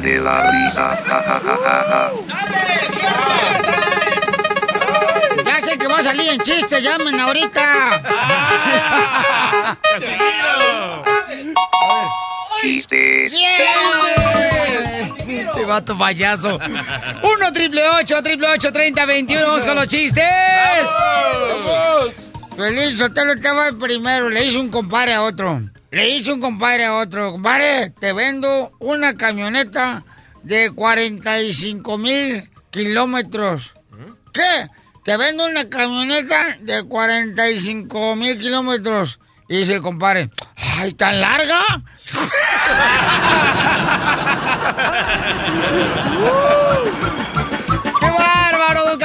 De la Risa. Ja, ja, ja, ja, ja. Ya sé que va a salir en chiste, llamen ahorita. Chistes. Este vato payaso. 1 triple 8 triple 8 30 21. Vamos con los chistes. Feliz Sotelo estaba el primero. Le hizo un compadre a otro. Le hizo un compadre a otro. Compadre, te vendo una camioneta de 45 mil kilómetros. ¿Qué? Te vendo una camioneta de 45 mil kilómetros. Y dice el compadre, ¡ay, tan larga!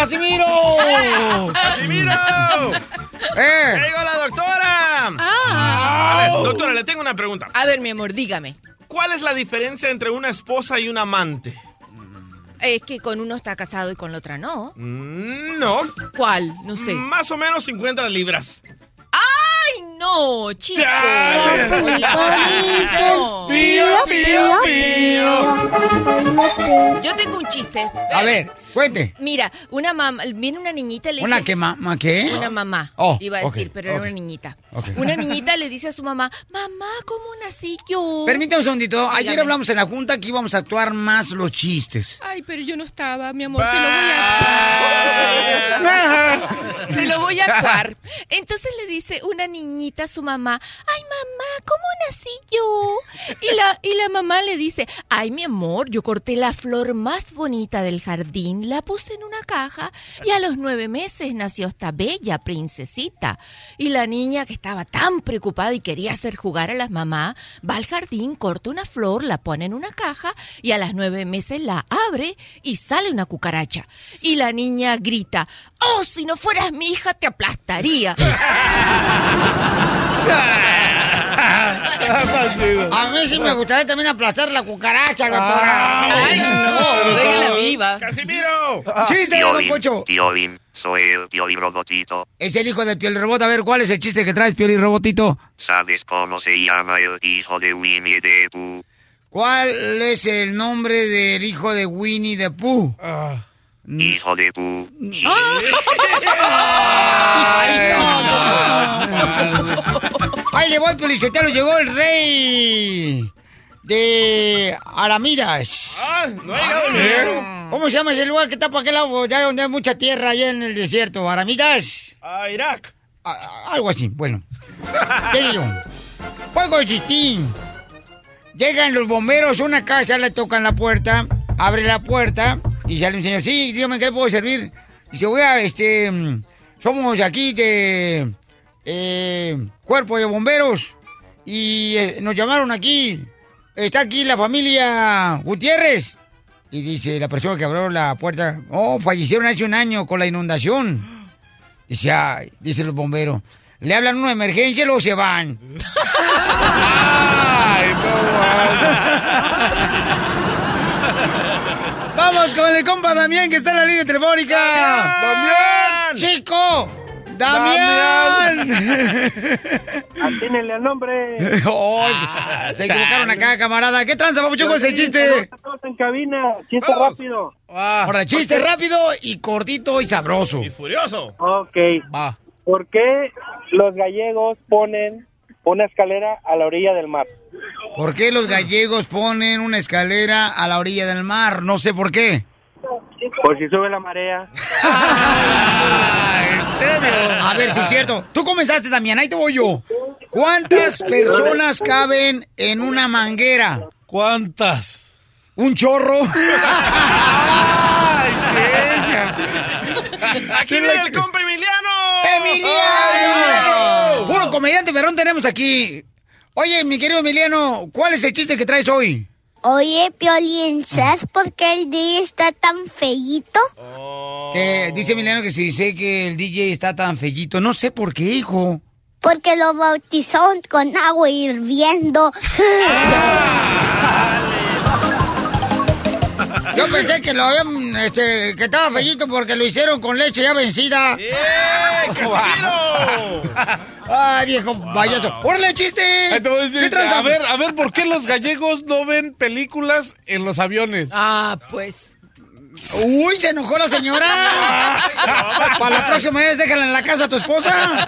¡Qué bárbaro, don Casimiro! ¡Casimiro! ¡Eh! ¡Ya llegó la doctora! A ver, doctora, le tengo una pregunta. A ver, mi amor, dígame. ¿Cuál es la diferencia entre una esposa y un amante? Es que con uno está casado y con la otra no. Mm, No. ¿Cuál? No sé. Más o menos 50 libras. ¡Ay, no, chicos! Pío, pío, pío. Yo tengo un chiste. A ver, cuente. Mira, una mamá, viene una niñita y le ¿Una dice... que mamá qué? Una mamá, Oh, iba a decir, pero era una niñita. Una niñita le dice a su mamá, mamá, ¿cómo nací yo? Permítame un segundito. Ayer Dígame. hablamos en la junta que íbamos a actuar más los chistes. Ay, pero yo no estaba, mi amor, te lo voy a... te lo voy a actuar. Entonces le dice una niñita a su mamá, ay, mamá, ¿cómo nací yo? Y la, y la mamá le dice, ay, mi amor, yo corté la flor más bonita del jardín, la puse en una caja y a los nueve meses nació esta bella princesita. Y la niña que estaba tan preocupada y quería hacer jugar a las mamás, va al jardín, corta una flor, la pone en una caja y a las nueve meses la abre y sale una cucaracha. Y la niña grita, oh, si no fueras mi hija te aplastaría. A mí sí me gustaría también aplastar la cucaracha, doctora. Ay, no, déjala viva. ¡Casimiro! ¡Chiste, don Pocho! Piolín, soy el Pioli Robotito. Es el hijo del Pioli Robot. A ver, ¿cuál es el chiste que traes, Pioli Robotito? ¿Sabes cómo se llama el hijo de Winnie the Pooh? ¿Cuál es el nombre del hijo de Winnie the Pooh? Hijo de Pooh. ¡Ay, no! ¡Ahí le voy, Piolichotelo! Llegó el rey de Aramidas. ¡Ah! ¡No ha llegado ni ¿Cómo se llama ese lugar que está para aquel lado, ya donde hay mucha tierra, allá en el desierto? ¿Aramidas? A Irak. A- a- algo así, bueno. ¿Qué digo? Juego de chistín. Llegan los bomberos a una casa, le tocan la puerta, abre la puerta y sale un señor. Sí, dígame qué puedo servir. Dice, oiga, este, mm, somos aquí de eh, cuerpo de bomberos y eh, nos llamaron aquí. Está aquí la familia Gutiérrez. Y dice la persona que abrió la puerta, oh, fallecieron hace un año con la inundación. Dice, ay, dice los bomberos, le hablan una emergencia y luego se van. ¡Ay, Vamos con el compa Damián que está en la línea telefónica. ¡Damián! ¡Chico! ¡Damián! Atínenle al nombre. Oh, es- se equivocaron acá, camarada. ¿Qué tranza, papuchón, con ese chiste? Estamos en cabina. Chiste rápido. Ahora, chiste rápido y cortito y sabroso. Y furioso. Ok. Va. ¿Por qué los gallegos ponen una escalera a la orilla del mar? ¿Por qué los gallegos ponen una escalera a la orilla del mar? No sé por qué. Por si sube la marea. ¿En serio? A ver si es cierto. Tú comenzaste, Damián, ahí te voy yo. ¿Cuántas personas caben en una manguera? ¿Cuántas? ¿Un chorro? Aquí viene el compa Emiliano. ¡Emiliano! Comediante perrón tenemos aquí. Oye, mi querido Emiliano, ¿cuál es el chiste que traes hoy? Oye, Piolín, ¿sabes por qué el día está tan feíto? Que dice Emiliano que si dice que el DJ está tan fellito. No sé por qué, hijo. Porque lo bautizaron con agua hirviendo. Yo pensé que lo habían, este, que estaba fellito porque lo hicieron con leche ya vencida. ¡Eh! Ay, viejo payaso. ¡Órale, chiste! A ver, a ver, ¿por qué los gallegos no ven películas en los aviones? Ah, pues. Uy, se enojó la señora. Para la próxima vez déjala en la casa a tu esposa.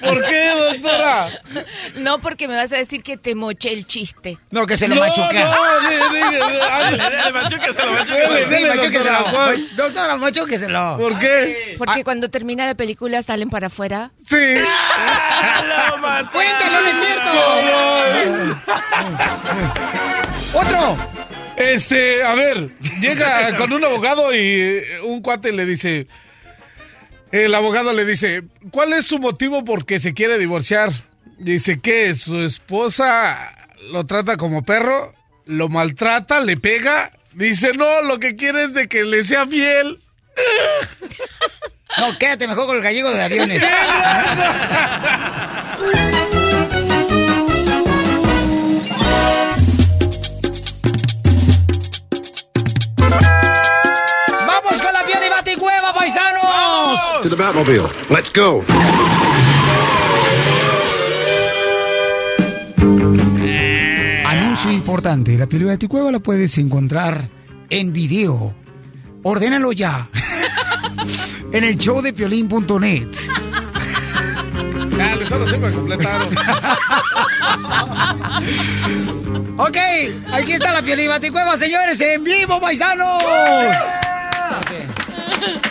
¿Por qué, doctora? No, porque me vas a decir que te moché el chiste. No, que se lo No, machuca. no, Dele, machúqueselo. Sí, doctora, machúqueselo. ¿Por qué? Porque cuando termina la película salen para afuera. Sí. Lo maté. Cuéntalo, no es cierto. Otro. Este, a ver, llega con un abogado y eh, un cuate le dice, el abogado le dice, ¿cuál es su motivo por qué se quiere divorciar? Dice que su esposa lo trata como perro, lo maltrata, le pega. Dice, no, lo que quiere es de que le sea fiel. No, quédate mejor con el gallego de aviones. paisanos! To the Batmobile. Let's go. Anuncio importante. La piel y baticueva la puedes encontrar en video. Ordénalo ya. en el show de piolín.net. Dale, solo se me completaron. Ok, aquí está la piel y baticueva, señores, en vivo, paisanos.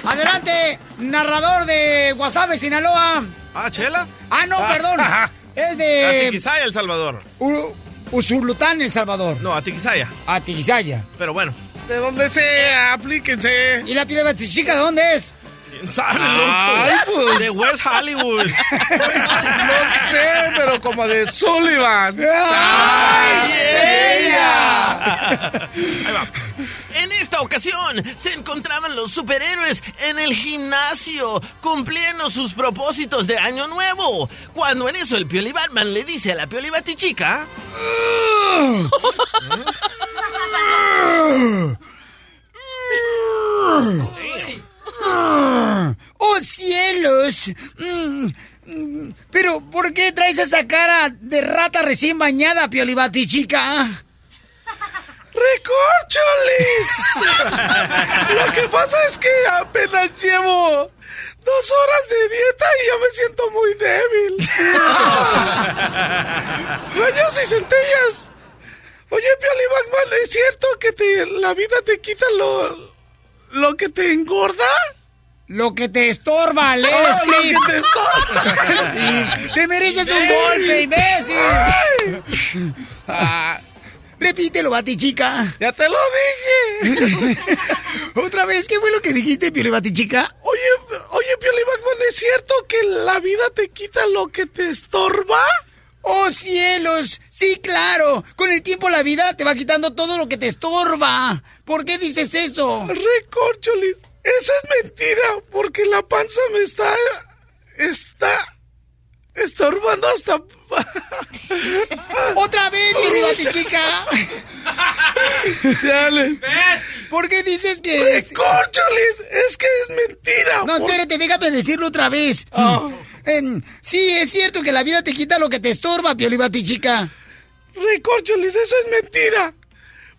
Adelante, narrador de Guasave, Sinaloa. Ah, Chela. Ah, no, perdón. Es A de Tiquisaya, El Salvador. U- Usulután, El Salvador. No, a Tiquisaya. A Tiquisaya. Pero bueno. De donde sea, aplíquense. ¿Y la batichica de dónde es? ¿Quién sabe, Ay, loco? pues. De West Hollywood. No sé, pero como de Sullivan. ¡Ay, Ahí va. En esta ocasión se encontraban los superhéroes en el gimnasio cumpliendo sus propósitos de año nuevo. Cuando en eso el Pioli Batman le dice a la Pioli Batichica... ¡Oh, cielos! Mm, mm, Pero, ¿por qué traes esa cara de rata recién bañada, Piolibati, chica? ¡Recorcholis! Lo que pasa es que apenas llevo dos horas de dieta y ya me siento muy débil. Rayos y centellas. Oye, Pioli Batman, ¿es cierto que te, la vida te quita lo, lo que te engorda? Lo que te estorba, lee el lo que te estorba. ¡Te mereces un golpe, imbécil! Ah, repítelo, Batichica. Ya te lo dije. Otra vez, ¿qué fue lo que dijiste, Pioli Batichica? Oye, oye, Pioli Batman, ¿es cierto que la vida te quita lo que te estorba? ¡Oh, cielos! Sí, claro. Con el tiempo la vida te va quitando todo lo que te estorba. ¿Por qué dices eso? Recorcholis, eso es mentira, porque la panza me está. está. Estorbando hasta. ¡Otra vez, Pioli Batichica! Dale. ¿Por qué dices que.? Recorcholis, es que es mentira. No, por- espérate, déjame decirlo otra vez. Ah. Sí, es cierto que la vida te quita lo que te estorba, Pioli Batichica. Recorcholis, eso es mentira.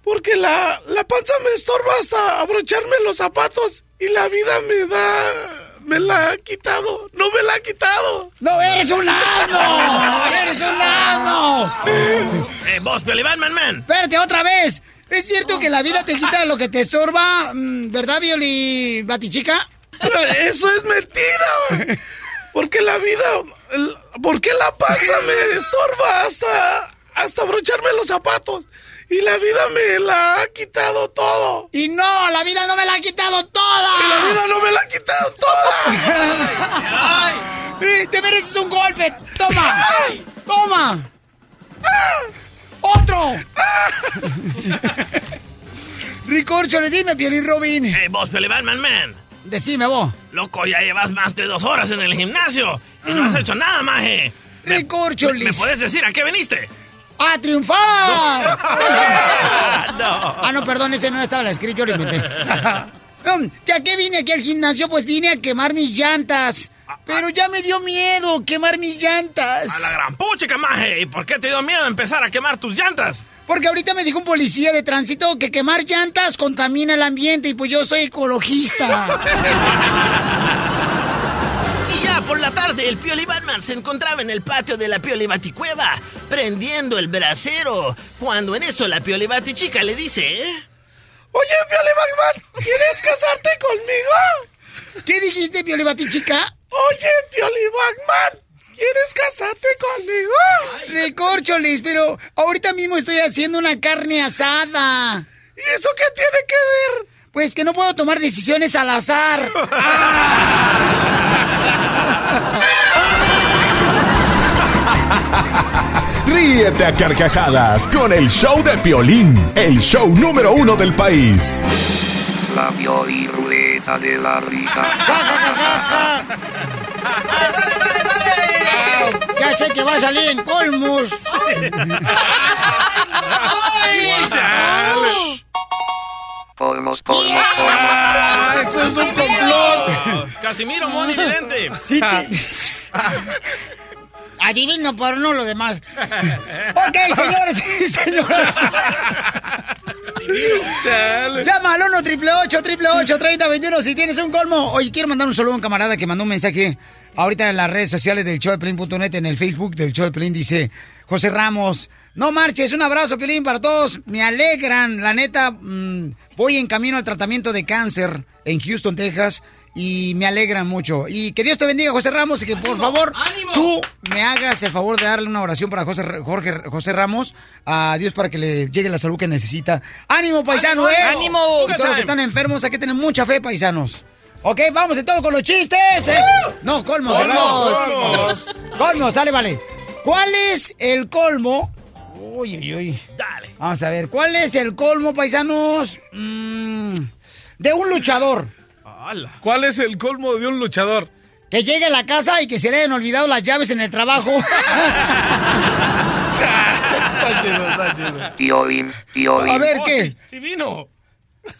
Porque la, la panza me estorba hasta abrocharme los zapatos y la vida me da. Me la ha quitado. No me la ha quitado. ¡No, eres un asno! ¡Eres un asno! Eh, vos, Pioli Batman, man. Espérate, otra vez. ¿Es cierto que la vida te quita lo que te estorba, mm, verdad, Pioli Batichica? Pero eso es mentira. Porque la vida, porque la panza me estorba hasta, hasta abrocharme los zapatos. Y la vida me la ha quitado todo. Y no, la vida no me la ha quitado toda. Y la vida no me la ha quitado Te mereces un golpe. Toma. Toma. Otro. Ricorcho, le dime, Piolín Robin. Hey, vos, Batman Man. Decime vos. Loco, ya llevas más de dos horas en el gimnasio y no has hecho nada, maje. ¿Me, Ricorcholis. ¿Me puedes decir a qué viniste? ¡A triunfar! No. Ah, no, perdón, ese no estaba escrito, yo lo inventé. ¿Ya que vine aquí al gimnasio? Pues vine a quemar mis llantas. Pero ya me dio miedo quemar mis llantas. A la gran puchica, maje. ¿Y por qué te dio miedo empezar a quemar tus llantas? Porque ahorita me dijo un policía de tránsito que quemar llantas contamina el ambiente y pues yo soy ecologista. Y ya por la tarde, el Pioli Batman se encontraba en el patio de la Pioli Baticueva, prendiendo el brasero, cuando en eso la Pioli Batichica le dice... ¿eh? Oye, Pioli Batman, ¿quieres casarte conmigo? ¿Qué dijiste, Pioli Batichica? Oye, Pioli Batman, ¿quieres casarte conmigo? Recorcholis, pero ahorita mismo estoy haciendo una carne asada. ¿Y eso qué tiene que ver? Pues que no puedo tomar decisiones al azar. Ríete a carcajadas con el show de Piolín, el show número uno del país. La Pioli Ruleta de la Risa. Ya sé que va a salir en colmos. Colmos, colmos, Ah, colmos. eso es un complot. Casimiro Moni Vidente. Sí te- Adivino, pero no lo demás. Ok, señores y señoras. Llama al 1 triple 8 triple 8 30 21 si tienes un colmo. Oye, quiero mandar un saludo a un camarada que mandó un mensaje ahorita en las redes sociales del show de Pelín.net, en el Facebook del show de Pelín. Dice José Ramos, no marches, un abrazo, Pelín, para todos. Me alegran, la neta. mm, voy en camino al tratamiento de cáncer en Houston, Texas. Y me alegran mucho. Y que Dios te bendiga, José Ramos, y que por favor tú me hagas el favor de darle una oración para José, Jorge, José Ramos a Dios para que le llegue la salud que necesita. ¡Ánimo, paisano, eh! ¡Ánimo! Y todos los que están enfermos, hay que tener mucha fe, paisanos. Ok, vamos de todo con los chistes. eh. No, colmos, ¿verdad? Colmos. Colmos, sale, vale. ¿Cuál es el colmo? Uy, uy, uy. Dale. Vamos a ver, ¿cuál es el colmo, paisanos? Mm, de un luchador. ¿Cuál es el colmo de un luchador? Que llegue a la casa y que se le hayan olvidado las llaves en el trabajo. Está chido, está chido. Piolín, Piolín. A ver, ¿qué? ¡Sí vino!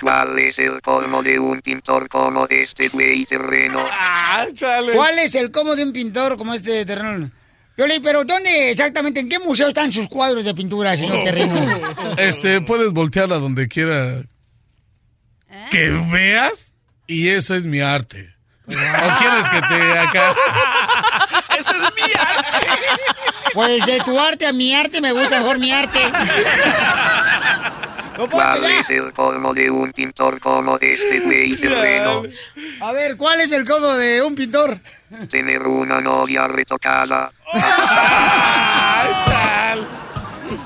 ¿Cuál es el colmo de un pintor como este güey terreno? Ah, chale. ¿Cuál es el colmo de un pintor como este terreno? Pioli, pero ¿dónde exactamente, en qué museo están sus cuadros de pintura, señor Terreno? Este, puedes voltear a donde quiera que veas y eso es mi arte. ¿O quieres que te acá? ¡Esa es mía! Pues de tu arte a mi arte me gusta mejor mi arte. No puedo ¿Cuál es el colmo de un pintor como este güey terreno? A ver, ¿cuál es el colmo de un pintor? Tener una novia retocada. Chal.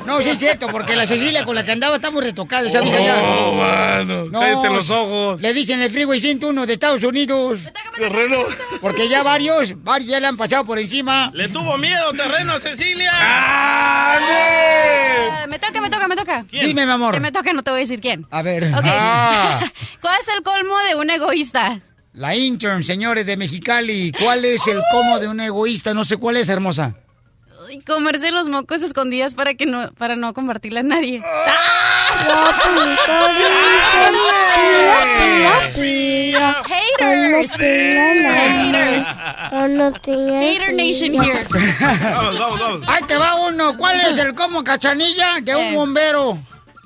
No, sí es cierto, porque la Cecilia con la que andaba está muy retocada, esa vieja ya. Oh, mano. No, Cállate los ojos. Le dicen el Freeway 101 de Estados Unidos. Terreno. Porque ya varios, varios ya le han pasado por encima. ¡Le tuvo miedo terreno a Cecilia! ¡Ale! Eh, me toca, me toca, me toca. Dime, mi amor. Que me toca, no te voy a decir quién. A ver. Ah. ¿Cuál es el colmo de un egoísta? La intern, señores de Mexicali. ¿Cuál es el como de un egoísta? No sé cuál es, hermosa. Ay, Comerse los mocos escondidas para que no, para no compartirle a nadie. Haters. Haters. Hater Nation here. Vamos, vamos, vamos. Ahí te va uno. ¿Cuál es el como cachanilla de un Eh. bombero?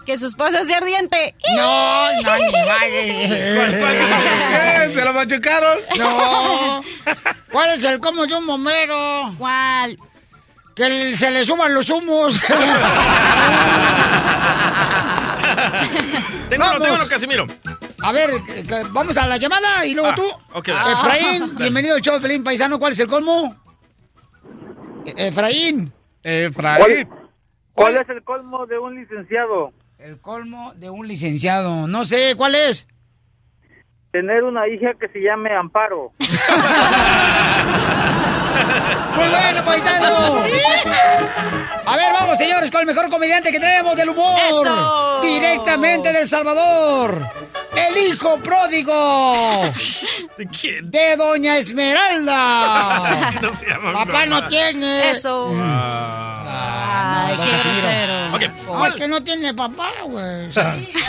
Que su esposa es de ardiente. No, no, ni. Eh, ¿Se lo machucaron? No. ¿Cuál es el como de un bombero? ¿Cuál? Que se le suban los humos. Tengo uno, Vamos. tengo uno, Casimiro. A ver, eh, vamos a la llamada y luego Ah, tú. Efraín, Ah. bienvenido al show Pelín Paisano. ¿Cuál es el colmo? E- Efraín. Efraín. ¿Cuál es el colmo de un licenciado? El colmo de un licenciado. No sé, ¿cuál es? Tener una hija que se llame Amparo. Muy bueno, paisano. A ver, vamos, señores, con el mejor comediante que tenemos del humor. Eso. Directamente del Salvador. El hijo pródigo. ¿De quién? De Doña Esmeralda. No se llama Papá no tiene. Eso. Ay, qué grosero. Ok, No, es que no tiene papá, güey.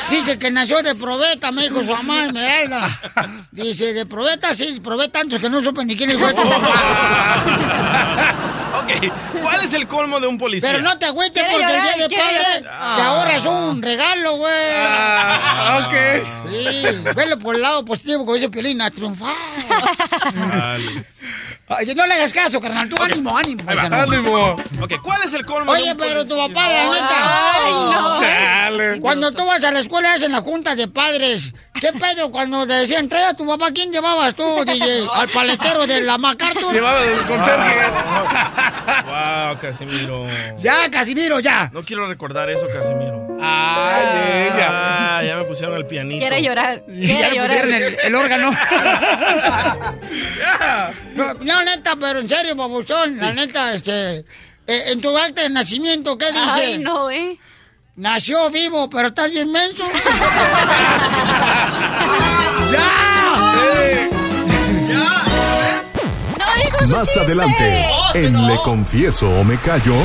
Dice que nació de probeta, me dijo su mamá Esmeralda. Dice, de probeta, sí, probé tantos que no supe ni quién fue tu papá. Ok, ¿cuál es el colmo de un policía? Pero no te agüites porque llorar, el día de padre te ahorras un regalo, güey. Ah, ok. Sí, velo por el lado positivo, como dice Piolín, a triunfar. Ay, no le hagas caso, carnal. Tú ánimo, ánimo. Ánimo. Ok, ¿cuál es el colmo de Oye, un pero tu policía? papá, la neta. Ay, no. Chale. Cuando tú vas a la escuela hacen la junta de padres. ¿Qué Pedro? Cuando te decían, trae a tu papá, ¿quién llevabas tú, DJ? ¿Al paletero de la MacArthur? Llevaba el conserje. Wow, Casimiro. Ya, Casimiro, ya. No quiero recordar eso, Casimiro. Ay, ella. Ah, ya me pusieron el pianito. Quiere llorar. Ya Quiere le llorar. pusieron el, el órgano. no, no, neta, pero en serio, babuchón, la neta, este... eh, en tu acta de nacimiento, ¿qué dice? Ay, no, ¿eh? Nació vivo, pero estás bien menso. ¡Ya! Más adelante, en Le Confieso o Me Callo,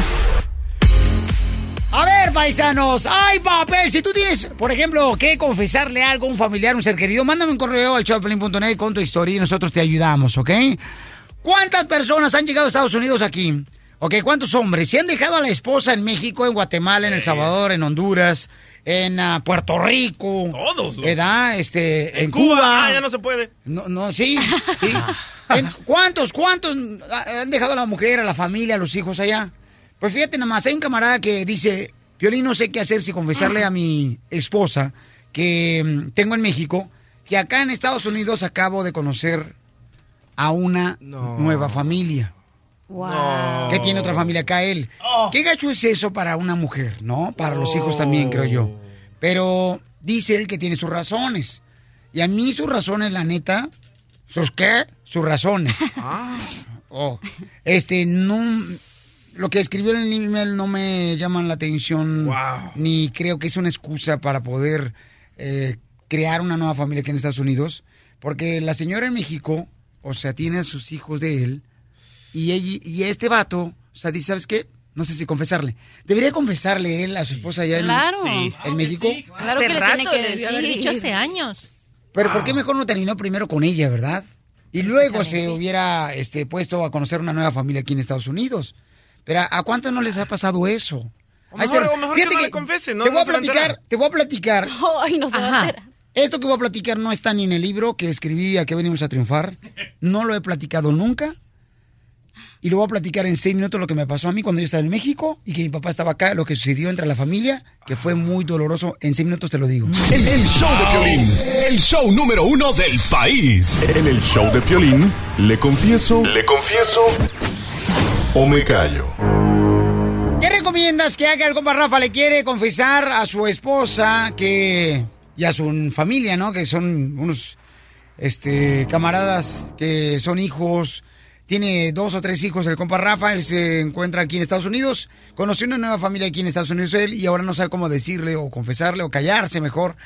A ver, paisanos, ¡ay, papel! Si tú tienes, por ejemplo, que confesarle algo a un familiar, un ser querido, mándame un correo al showpelín.net con tu historia y nosotros te ayudamos, ¿ok? ¿Cuántas personas han llegado a Estados Unidos aquí? ¿Ok? ¿Cuántos hombres? ¿Se han dejado a la esposa en México, en Guatemala, en El Salvador, en Honduras, en ah, Puerto Rico? Todos. los- ¿Verdad? Este, en, Cuba. Cuba. Ah, ya no se puede. No, no, sí, sí. En- ¿Cuántos, cuántos han dejado a la mujer, a la familia, a los hijos allá? Pues fíjate nada más, hay un camarada que dice, Piolín, no sé qué hacer si confesarle a mi esposa que mm, tengo en México, que acá en Estados Unidos acabo de conocer a una nueva familia. Wow. Que tiene otra familia acá él. ¿Qué gacho es eso para una mujer, no? Para los hijos también, creo yo. Pero dice él que tiene sus razones. Y a mí sus razones, la neta, ¿sus qué? Sus razones. Oh, este, no... Lo que escribió en el email no me llaman la atención. Wow. Ni creo que es una excusa para poder eh, crear una nueva familia aquí en Estados Unidos. Porque la señora en México, o sea, tiene a sus hijos de él. Y, ella, y este vato, o sea, dice, ¿sabes qué? No sé si confesarle. Debería confesarle él a su esposa allá en, Claro. Sí. en México. Claro que le tiene que haber decir. dicho hace años. Pero ¿por qué mejor no terminó primero con ella, verdad? Y luego se hubiera este, puesto a conocer una nueva familia aquí en Estados Unidos. Pero ¿a, cuántos no les ha pasado eso? O mejor- ser- o mejor que no le confese, ¿no? Te voy No a platicar, te voy a platicar. Ay, no se va a. Esto que voy a platicar no está ni en el libro que escribí a que venimos a triunfar. No lo he platicado nunca. Y lo voy a platicar en seis minutos lo que me pasó a mí cuando yo estaba en México y que mi papá estaba acá, lo que sucedió entre la familia, que fue muy doloroso. En seis minutos te lo digo. el, el show de Piolín, el show número uno del país. En el show de Piolín, le confieso, le confieso o me callo. ¿Qué recomiendas que haga el compa Rafa? Le quiere confesar a su esposa que y a su familia, ¿no? Que son unos este camaradas que son hijos. Tiene dos o tres hijos el compa Rafa, él se encuentra aquí en Estados Unidos, conoció una nueva familia aquí en Estados Unidos él y ahora no sabe cómo decirle o confesarle o callarse mejor,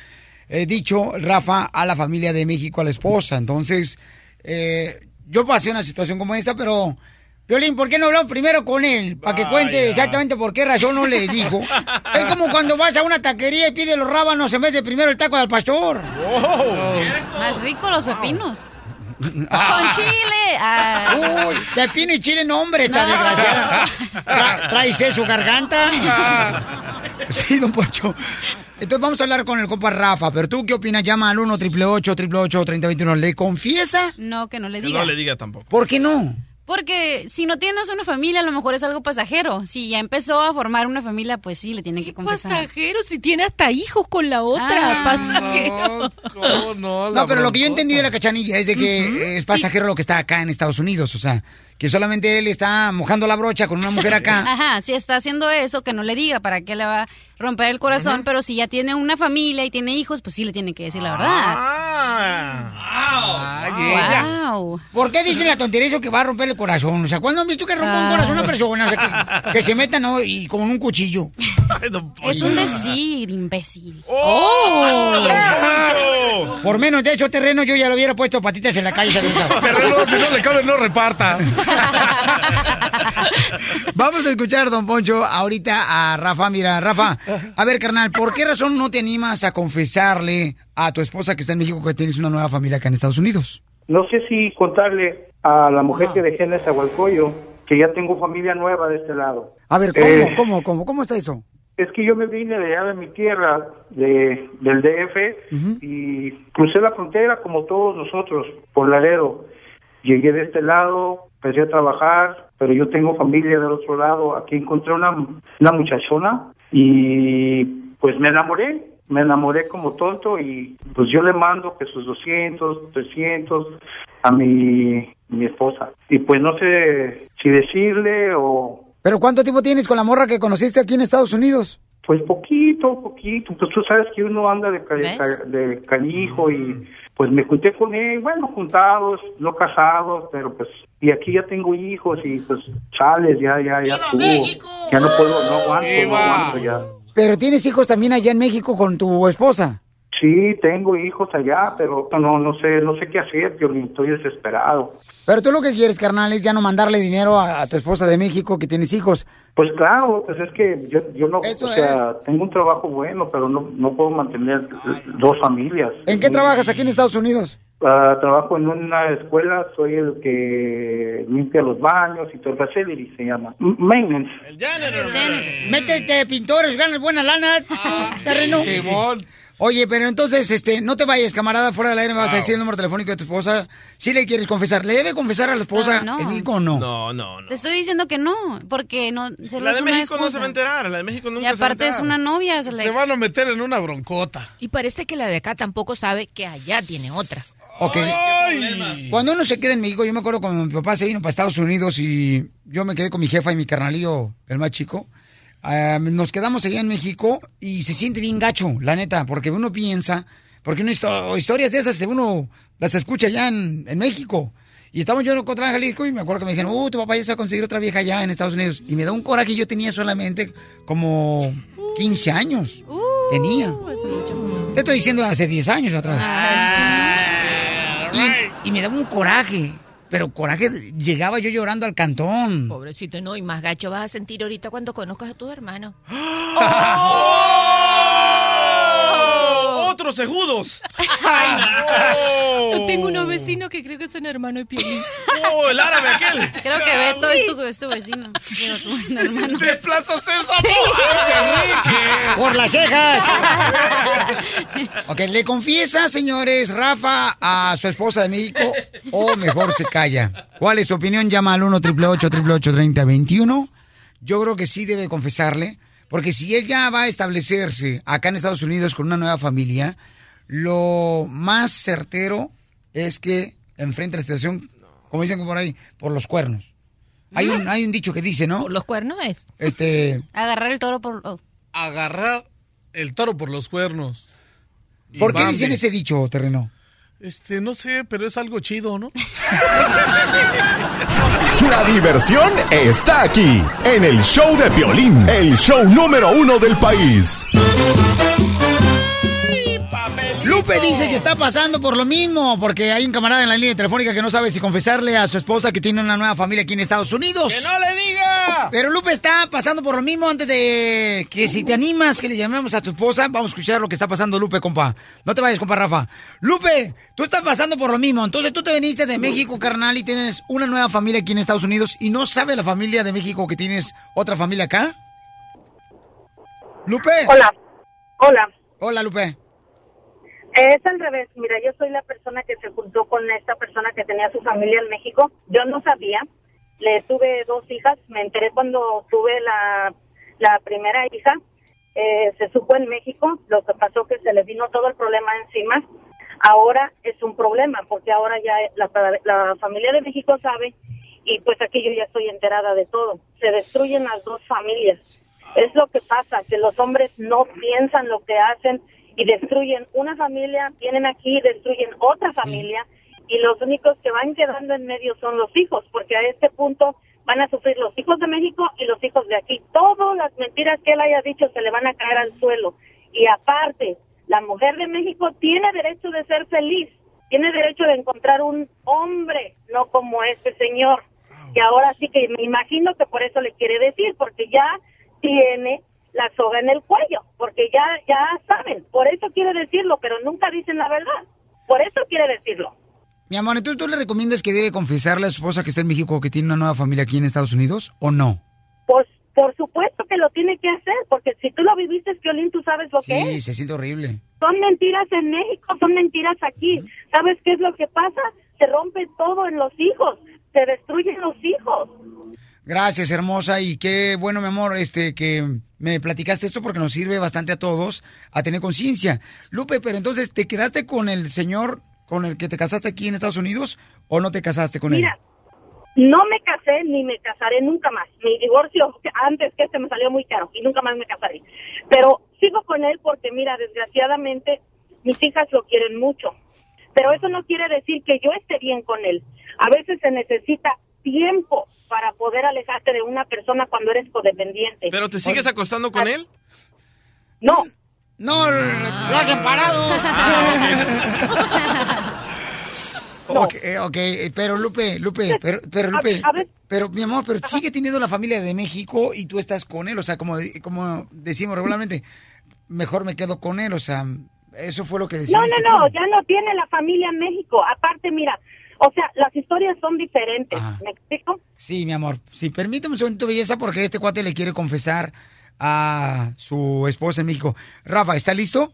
eh, dicho Rafa a la familia de México, a la esposa. Entonces, eh, yo pasé una situación como esa, pero Violín, ¿por qué no hablamos primero con él? Para que cuente Vaya. exactamente por qué razón no le dijo. es como cuando vas a una taquería y pides los rábanos en vez de primero el taco del pastor. Más rico los pepinos. Con chile. Ah. Uy, pepino y chile, no, hombre, esta No. desgraciada. Tra ¿Traes su garganta? sí, don Pocho. Entonces vamos a hablar con el compa Rafa, pero tú qué opinas? Llama al 1 888 888 3021 ¿Le confiesa? No, que no le Que diga. no le diga tampoco. ¿Por qué no? Porque si no tienes una familia, a lo mejor es algo pasajero. Si ya empezó a formar una familia, pues sí, le tiene que confesar. Pasajero, si tiene hasta hijos con la otra. Ah. pasajero. ¿Cómo no? No, pero lo que yo entendí de la cachanilla es de que es pasajero lo que está acá en Estados Unidos. O sea, que solamente él está mojando la brocha con una mujer acá. Ajá, si está haciendo eso, que no le diga para qué le va a romper el corazón, pero si ya tiene una familia y tiene hijos, pues sí le tiene que decir la verdad. Wow. ¿Por qué dicen la tontería eso que va a romper el corazón? O sea, ¿cuándo han visto que rompa un Ah. corazón una persona? O sea, que, que se meta, ¿no? Y con un cuchillo. Es un decir, imbécil. ¡Oh! Por menos de hecho terreno yo ya lo hubiera puesto patitas en la calle. Terreno, si no le cabe, no reparta. Vamos a escuchar, don Poncho, ahorita a Rafa. Mira, Rafa, a ver, carnal, ¿por qué razón no te animas a confesarle a tu esposa que está en México que tienes una nueva familia acá en Estados Unidos? No sé si contarle a la mujer que dejé en Nezahualcóyotl que ya tengo familia nueva de este lado. A ver, ¿cómo, Eh, cómo, cómo, cómo está eso? Es que yo me vine de allá de mi tierra, de, del DF, y crucé la frontera como todos nosotros, por Laredo. Llegué de este lado, empecé a trabajar, pero yo tengo familia del otro lado. Aquí encontré una, una muchachona y pues me enamoré, me enamoré como tonto y pues yo le mando que sus 200, 300 a mi, mi esposa. Y pues no sé si decirle o ¿Pero cuánto tiempo tienes con la morra que conociste aquí en Estados Unidos? Pues poquito, poquito. Pues tú sabes que uno anda de, ca- de canijo y pues me junté con él, bueno, juntados, no casados, pero pues, y aquí ya tengo hijos y pues chales, ya, ya, ya estuvo. Ya no puedo, no aguanto, no aguanto ya. Pero tienes hijos también allá en México con tu esposa. Sí, tengo hijos allá, pero no, no sé, no sé qué hacer, Piolín, estoy desesperado. Pero tú lo que quieres, carnal, es ya no mandarle dinero a, a tu esposa de México que tienes hijos. Pues claro, pues es que yo, yo no, Eso o sea, tengo un trabajo bueno, pero no, no puedo mantener dos familias. ¿En qué trabajas aquí en Estados Unidos? Ah, trabajo en una escuela, soy el que limpia los baños y todo el facility se llama. Maintenance. Métete, pintores, ganas buena lana, Ah, terreno. Oye, pero entonces, este, no te vayas, camarada, fuera del aire, me vas a decir el número telefónico de tu esposa. Si le quieres confesar, ¿le debe confesar a la esposa no. en México o no? No, no, no. Te estoy diciendo que no, porque no solo La es de una México no esposa. se va a enterar, la de México nunca Y aparte es se va a una enterar. novia. se le- Se van a meter en una broncota. Y parece que la de acá tampoco sabe que allá tiene otra. Ok. Cuando uno se queda en México, yo me acuerdo cuando mi papá se vino para Estados Unidos y yo me quedé con mi jefa y mi carnalillo, el más chico. Ah, nos quedamos allá en México y se siente bien gacho, la neta, porque uno piensa, porque uno histo- historias de esas uno las escucha allá en, en México. Y estamos yo contra Jalisco y me acuerdo que me decían, uh, tu papá ya se va a conseguir otra vieja allá en Estados Unidos. Y me da un coraje, yo tenía solamente como 15 años. tenía. Te estoy diciendo hace 10 años atrás. Y, y me daba un coraje. Pero coraje, llegaba yo llorando al cantón. Pobrecito, no, y más gacho vas a sentir ahorita cuando conozcas a tus hermanos. ¡Otros segundos! Yo tengo unos vecinos que creo que son hermanos de Piolín. ¡Oh, el árabe aquel! Creo que Beto es tu, es tu vecino. Pero tu hermano. ¡Por las cejas! ok, ¿le confiesa, señores, Rafa a su esposa de México o mejor se calla? ¿Cuál es su opinión? Llama al 1 888 3021 Yo creo que sí debe confesarle, porque si él ya va a establecerse acá en Estados Unidos con una nueva familia, lo más certero es que enfrente la situación, como dicen por ahí, por los cuernos. Hay un, hay un dicho que dice, ¿no? Por los cuernos es. Este, Agarrar el toro por... oh. Agarrar el toro por los cuernos. ¿por qué Bambi. dicen ese dicho, terreno? Este, no sé, pero es algo chido, ¿no? La diversión está aquí, en el show de Piolín, el show número uno del país. Lupe dice que está pasando por lo mismo, porque hay un camarada en la línea telefónica que no sabe si confesarle a su esposa que tiene una nueva familia aquí en Estados Unidos. ¡Que no le diga! Pero Lupe está pasando por lo mismo antes de que si te animas que le llamemos a tu esposa, vamos a escuchar lo que está pasando Lupe, compa. No te vayas, compa Rafa. Lupe, tú estás pasando por lo mismo. Entonces tú te viniste de México, carnal, y tienes una nueva familia aquí en Estados Unidos y no sabe la familia de México que tienes otra familia acá. Lupe. Hola. Hola. Hola, Lupe. Es al revés. Mira, yo soy la persona que se juntó con esta persona que tenía su familia en México. Yo no sabía. le tuve dos hijas, me enteré cuando tuve la, la primera hija, eh, se supo en México, lo que pasó que se le vino todo el problema encima, ahora es un problema, porque ahora ya la, la familia de México sabe y pues aquí yo ya estoy enterada de todo, se destruyen las dos familias, es lo que pasa, que los hombres no piensan lo que hacen y destruyen una familia, vienen aquí y destruyen otra familia y los únicos que van quedando en medio son los hijos, porque a este punto van a sufrir los hijos de México y los hijos de aquí. Todas las mentiras que él haya dicho se le van a caer al suelo. Y aparte, la mujer de México tiene derecho de ser feliz, tiene derecho de encontrar un hombre, no como este señor, que ahora sí que me imagino que por eso le quiere decir, porque ya tiene la soga en el cuello, porque ya ya saben, por eso quiere decirlo, pero nunca dicen la verdad. Por eso quiere decirlo. Mi amor, ¿tú, ¿tú le recomiendas que debe confesarle a su esposa que está en México que tiene una nueva familia aquí en Estados Unidos o no? Por, por supuesto que lo tiene que hacer, porque si tú lo viviste, Violín, tú sabes lo que es. Sí, se siente horrible. Son mentiras en México, son mentiras aquí. ¿Sabes qué es lo que pasa? Se rompe todo en los hijos, se destruyen los hijos. Gracias, hermosa, y qué bueno, mi amor, este, que me platicaste esto porque nos sirve bastante a todos a tener conciencia. Lupe, pero entonces, ¿te quedaste con el señor con el que te casaste aquí en Estados Unidos o no te casaste con Mira, no me casé ni me casaré nunca más. Mi divorcio antes que este me salió muy caro y nunca más me casaré. Pero sigo con él porque, mira, desgraciadamente mis hijas lo quieren mucho. Pero eso no quiere decir que yo esté bien con él. A veces se necesita tiempo para poder alejarte de una persona cuando eres codependiente. ¿Pero te sigues acostando con él? No. No, lo hacen parado. Ok, eh, ok, eh, pero Lupe, Lupe, pero, pero Lupe, pero mi amor, pero sigue teniendo la familia de México y tú estás con él, o sea, como, como decimos regularmente, mejor me quedo con él, o sea, eso fue lo que decimos. No, no, no, ya no tiene la familia en México, aparte, mira, o sea, las historias son diferentes, ¿me explico? Sí, mi amor, sí, permíteme un segundito, belleza, porque este cuate le quiere confesar a su esposa en México. Rafa, ¿está listo?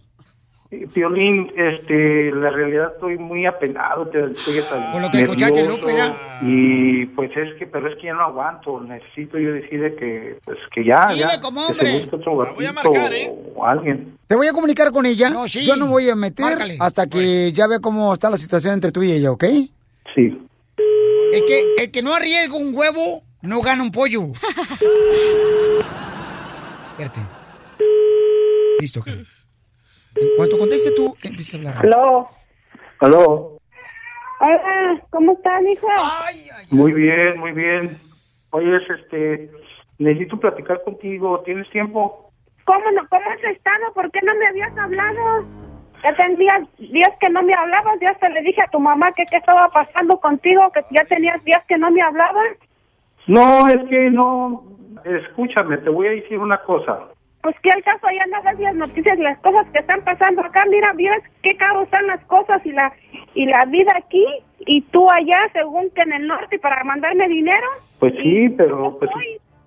Violín, este, la realidad estoy muy apenado, te estoy Con lo que escuchaste, Lupe, ¿ya? Y pues es que, pero es que ya no aguanto, necesito yo decirle que, pues que ya, Dile ya, como que hombre. se busque otro voy a marcar, ¿eh? o alguien. Te voy a comunicar con ella. No, sí. Yo no voy a meter Márcale. hasta que ya vea cómo está la situación entre tú y ella, ¿ok? Sí. El que, el que no arriesga un huevo, no gana un pollo. Espérate. Listo, ok. En cuanto conteste tú, empieza a hablar. Aló. Aló. Hola, ¿cómo estás, hijo? Muy bien, muy bien. Oye, este, necesito platicar contigo. ¿Tienes tiempo? ¿Cómo no? ¿Cómo has estado? ¿Por qué no me habías hablado? Ya tendrías días que no me hablabas, ya hasta le dije a tu mamá que qué estaba pasando contigo, que ya tenías días que no me hablabas. No, es que no. Escúchame, te voy a decir una cosa. Pues que al caso ya no ves las noticias, las cosas que están pasando acá, mira, miras qué caro están las cosas y la y la vida aquí y tú allá, según que en el norte para mandarme dinero. Pues sí, pero pues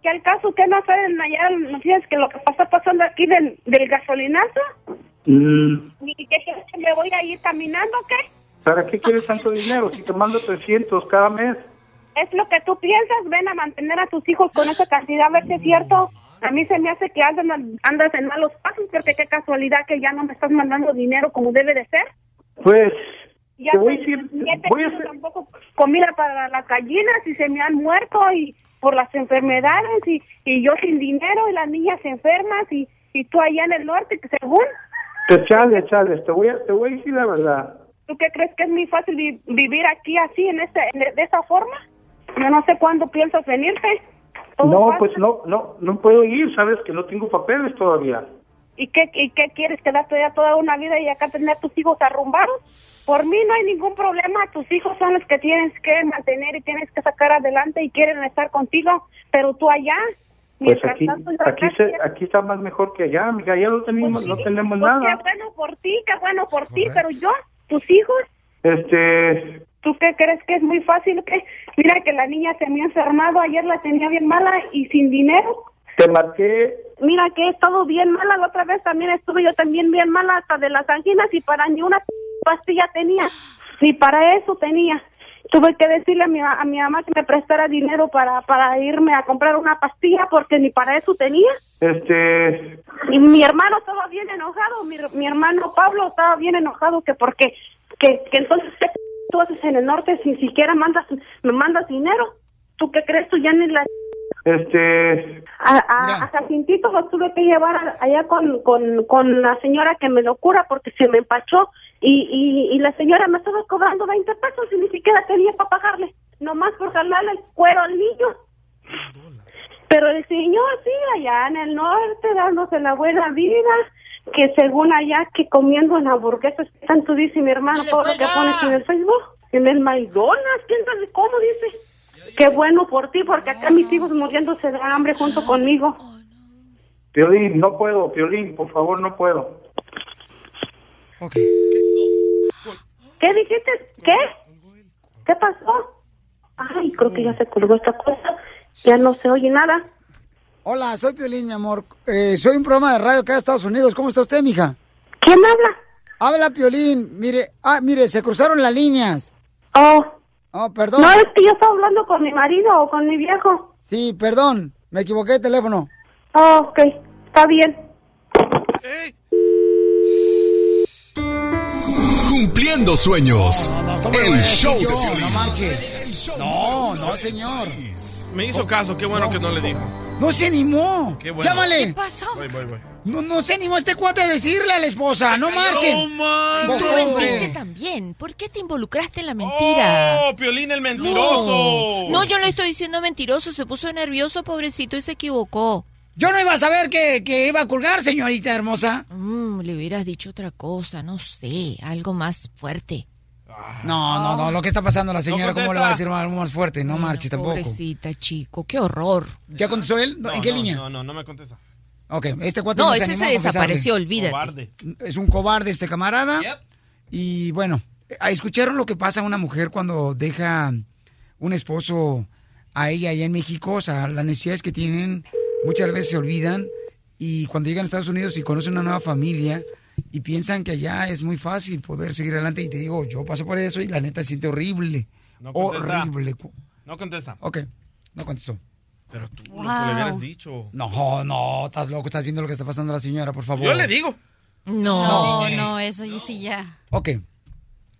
que al caso que no saben allá las noticias que lo que está pasando aquí del, del gasolinazo mm, y que crees que me voy a ir caminando, ¿qué? ¿para qué quieres tanto dinero? Si te mando 300 cada mes. Es lo que tú piensas, ven a mantener a tus hijos con esa cantidad, a ver si es cierto. A mí se me hace que andas, andas en malos pasos, porque qué casualidad que ya no me estás mandando dinero como debe de ser. Pues Ya te voy decir, voy a hacer- tampoco comida para las gallinas y se me han muerto y por las enfermedades y, y yo sin dinero y las niñas enfermas y, y tú allá en el norte, según, Chale, chale, te voy a, te voy a decir la verdad. ¿tú qué crees que es muy fácil vi- vivir aquí así, en este, en- de esa forma? Yo no sé cuándo piensas venirte. No, pasa. pues no, no, no puedo ir, sabes que no tengo papeles todavía. ¿Y qué, ¿Y qué quieres? ¿Quedarte ya toda una vida y acá tener tus hijos arrumbados? Por mí no hay ningún problema. Tus hijos son los que tienes que mantener y tienes que sacar adelante y quieren estar contigo. Pero tú allá, Pues aquí, aquí, se, aquí está más mejor que allá, amiga, allá no tenemos, no tenemos pues nada. qué bueno por ti, qué bueno por ti. Pero yo, tus hijos, Este, ¿tú qué crees que es muy fácil? que Mira que la niña se me ha enfermado. Ayer la tenía bien mala y sin dinero. te marqué, Mira que he estado bien mala, la otra vez también estuve yo también bien mala hasta de las anginas y para ni una pastilla tenía, ni para eso tenía. Tuve que decirle a mi, a mi mamá que me prestara dinero para, para irme a comprar una pastilla porque ni para eso tenía. Este, Y mi hermano estaba bien enojado, mi, mi hermano Pablo estaba bien enojado que porque, que, que entonces, ¿qué tú haces en el norte si siquiera mandas, me mandas dinero? ¿Tú qué crees? Tú ya ni la... este, A, a, a Jacintito lo tuve que llevar allá con, con, con la señora que me lo cura porque se me empachó y, y, y la señora me estaba cobrando 20 pesos y ni siquiera tenía para pagarle, nomás por jalarle el cuero al niño. Pero el señor sí, allá en el norte, dándose la buena vida, que según allá que comiendo en hamburguesas, ¿qué tanto dice mi hermano todo lo que pones en el Facebook? En el McDonald's, quién sabe cómo dice. Qué bueno por ti, porque acá mis hijos muriéndose de hambre junto conmigo. Piolín, no puedo, Piolín, por favor, no puedo. ¿Qué dijiste? ¿Qué? ¿Qué pasó? Ay, creo que ya se colgó esta cosa. Ya no se oye nada. Hola, soy Piolín, mi amor. Eh, soy un programa de radio acá de Estados Unidos. ¿Cómo está usted, mija? ¿Quién habla? Habla Piolín. Mire, ah, mire, se cruzaron las líneas. Oh. Oh, perdón. No, es que yo estaba hablando con mi marido o con mi viejo. Sí, perdón. Me equivoqué de teléfono. Oh, ok, está bien. Cumpliendo sueños. El show de Piolín. no marches. No, no, señor. Me hizo caso, qué bueno que no le dijo. No se animó. Qué bueno. Llámale. ¿Qué pasó? Voy, voy, voy. No, no se animó este cuate a decirle a la esposa. No marchen. Y tú mentiste también. ¿Por qué te involucraste en la mentira? ¡Oh, Piolín el mentiroso! No, no, yo no estoy diciendo mentiroso. Se puso nervioso, pobrecito, y se equivocó. Yo no iba a saber que, que iba a colgar, señorita hermosa. Mm, le hubieras dicho otra cosa, no sé, algo más fuerte. No, no, no. Lo que está pasando a la señora, ¿cómo le va a decir algo más fuerte? No marches tampoco. Pobrecita, chico, qué horror. ¿Ya contestó él? No, ¿En qué no, línea? No, no, no me contesta. Ok, este cuate No, no, ese se confesarle. desapareció, olvídate. Cobarde. Es un cobarde este camarada. Y bueno, eh, ¿escucharon lo que pasa a una mujer cuando deja un esposo a ella allá en México? O sea, las necesidades que tienen muchas veces se olvidan y cuando llegan a Estados Unidos y conocen una nueva familia y piensan que allá es muy fácil poder seguir adelante y te digo, yo paso por eso y la neta se siente horrible. No contesta. horrible. No contesta. Ok, no contestó. Pero tú Wow. loco, le hubieras dicho. No, no, estás loco, estás viendo lo que está pasando a la señora, por favor. Yo le digo. No, no, eso y sí ya. Ok.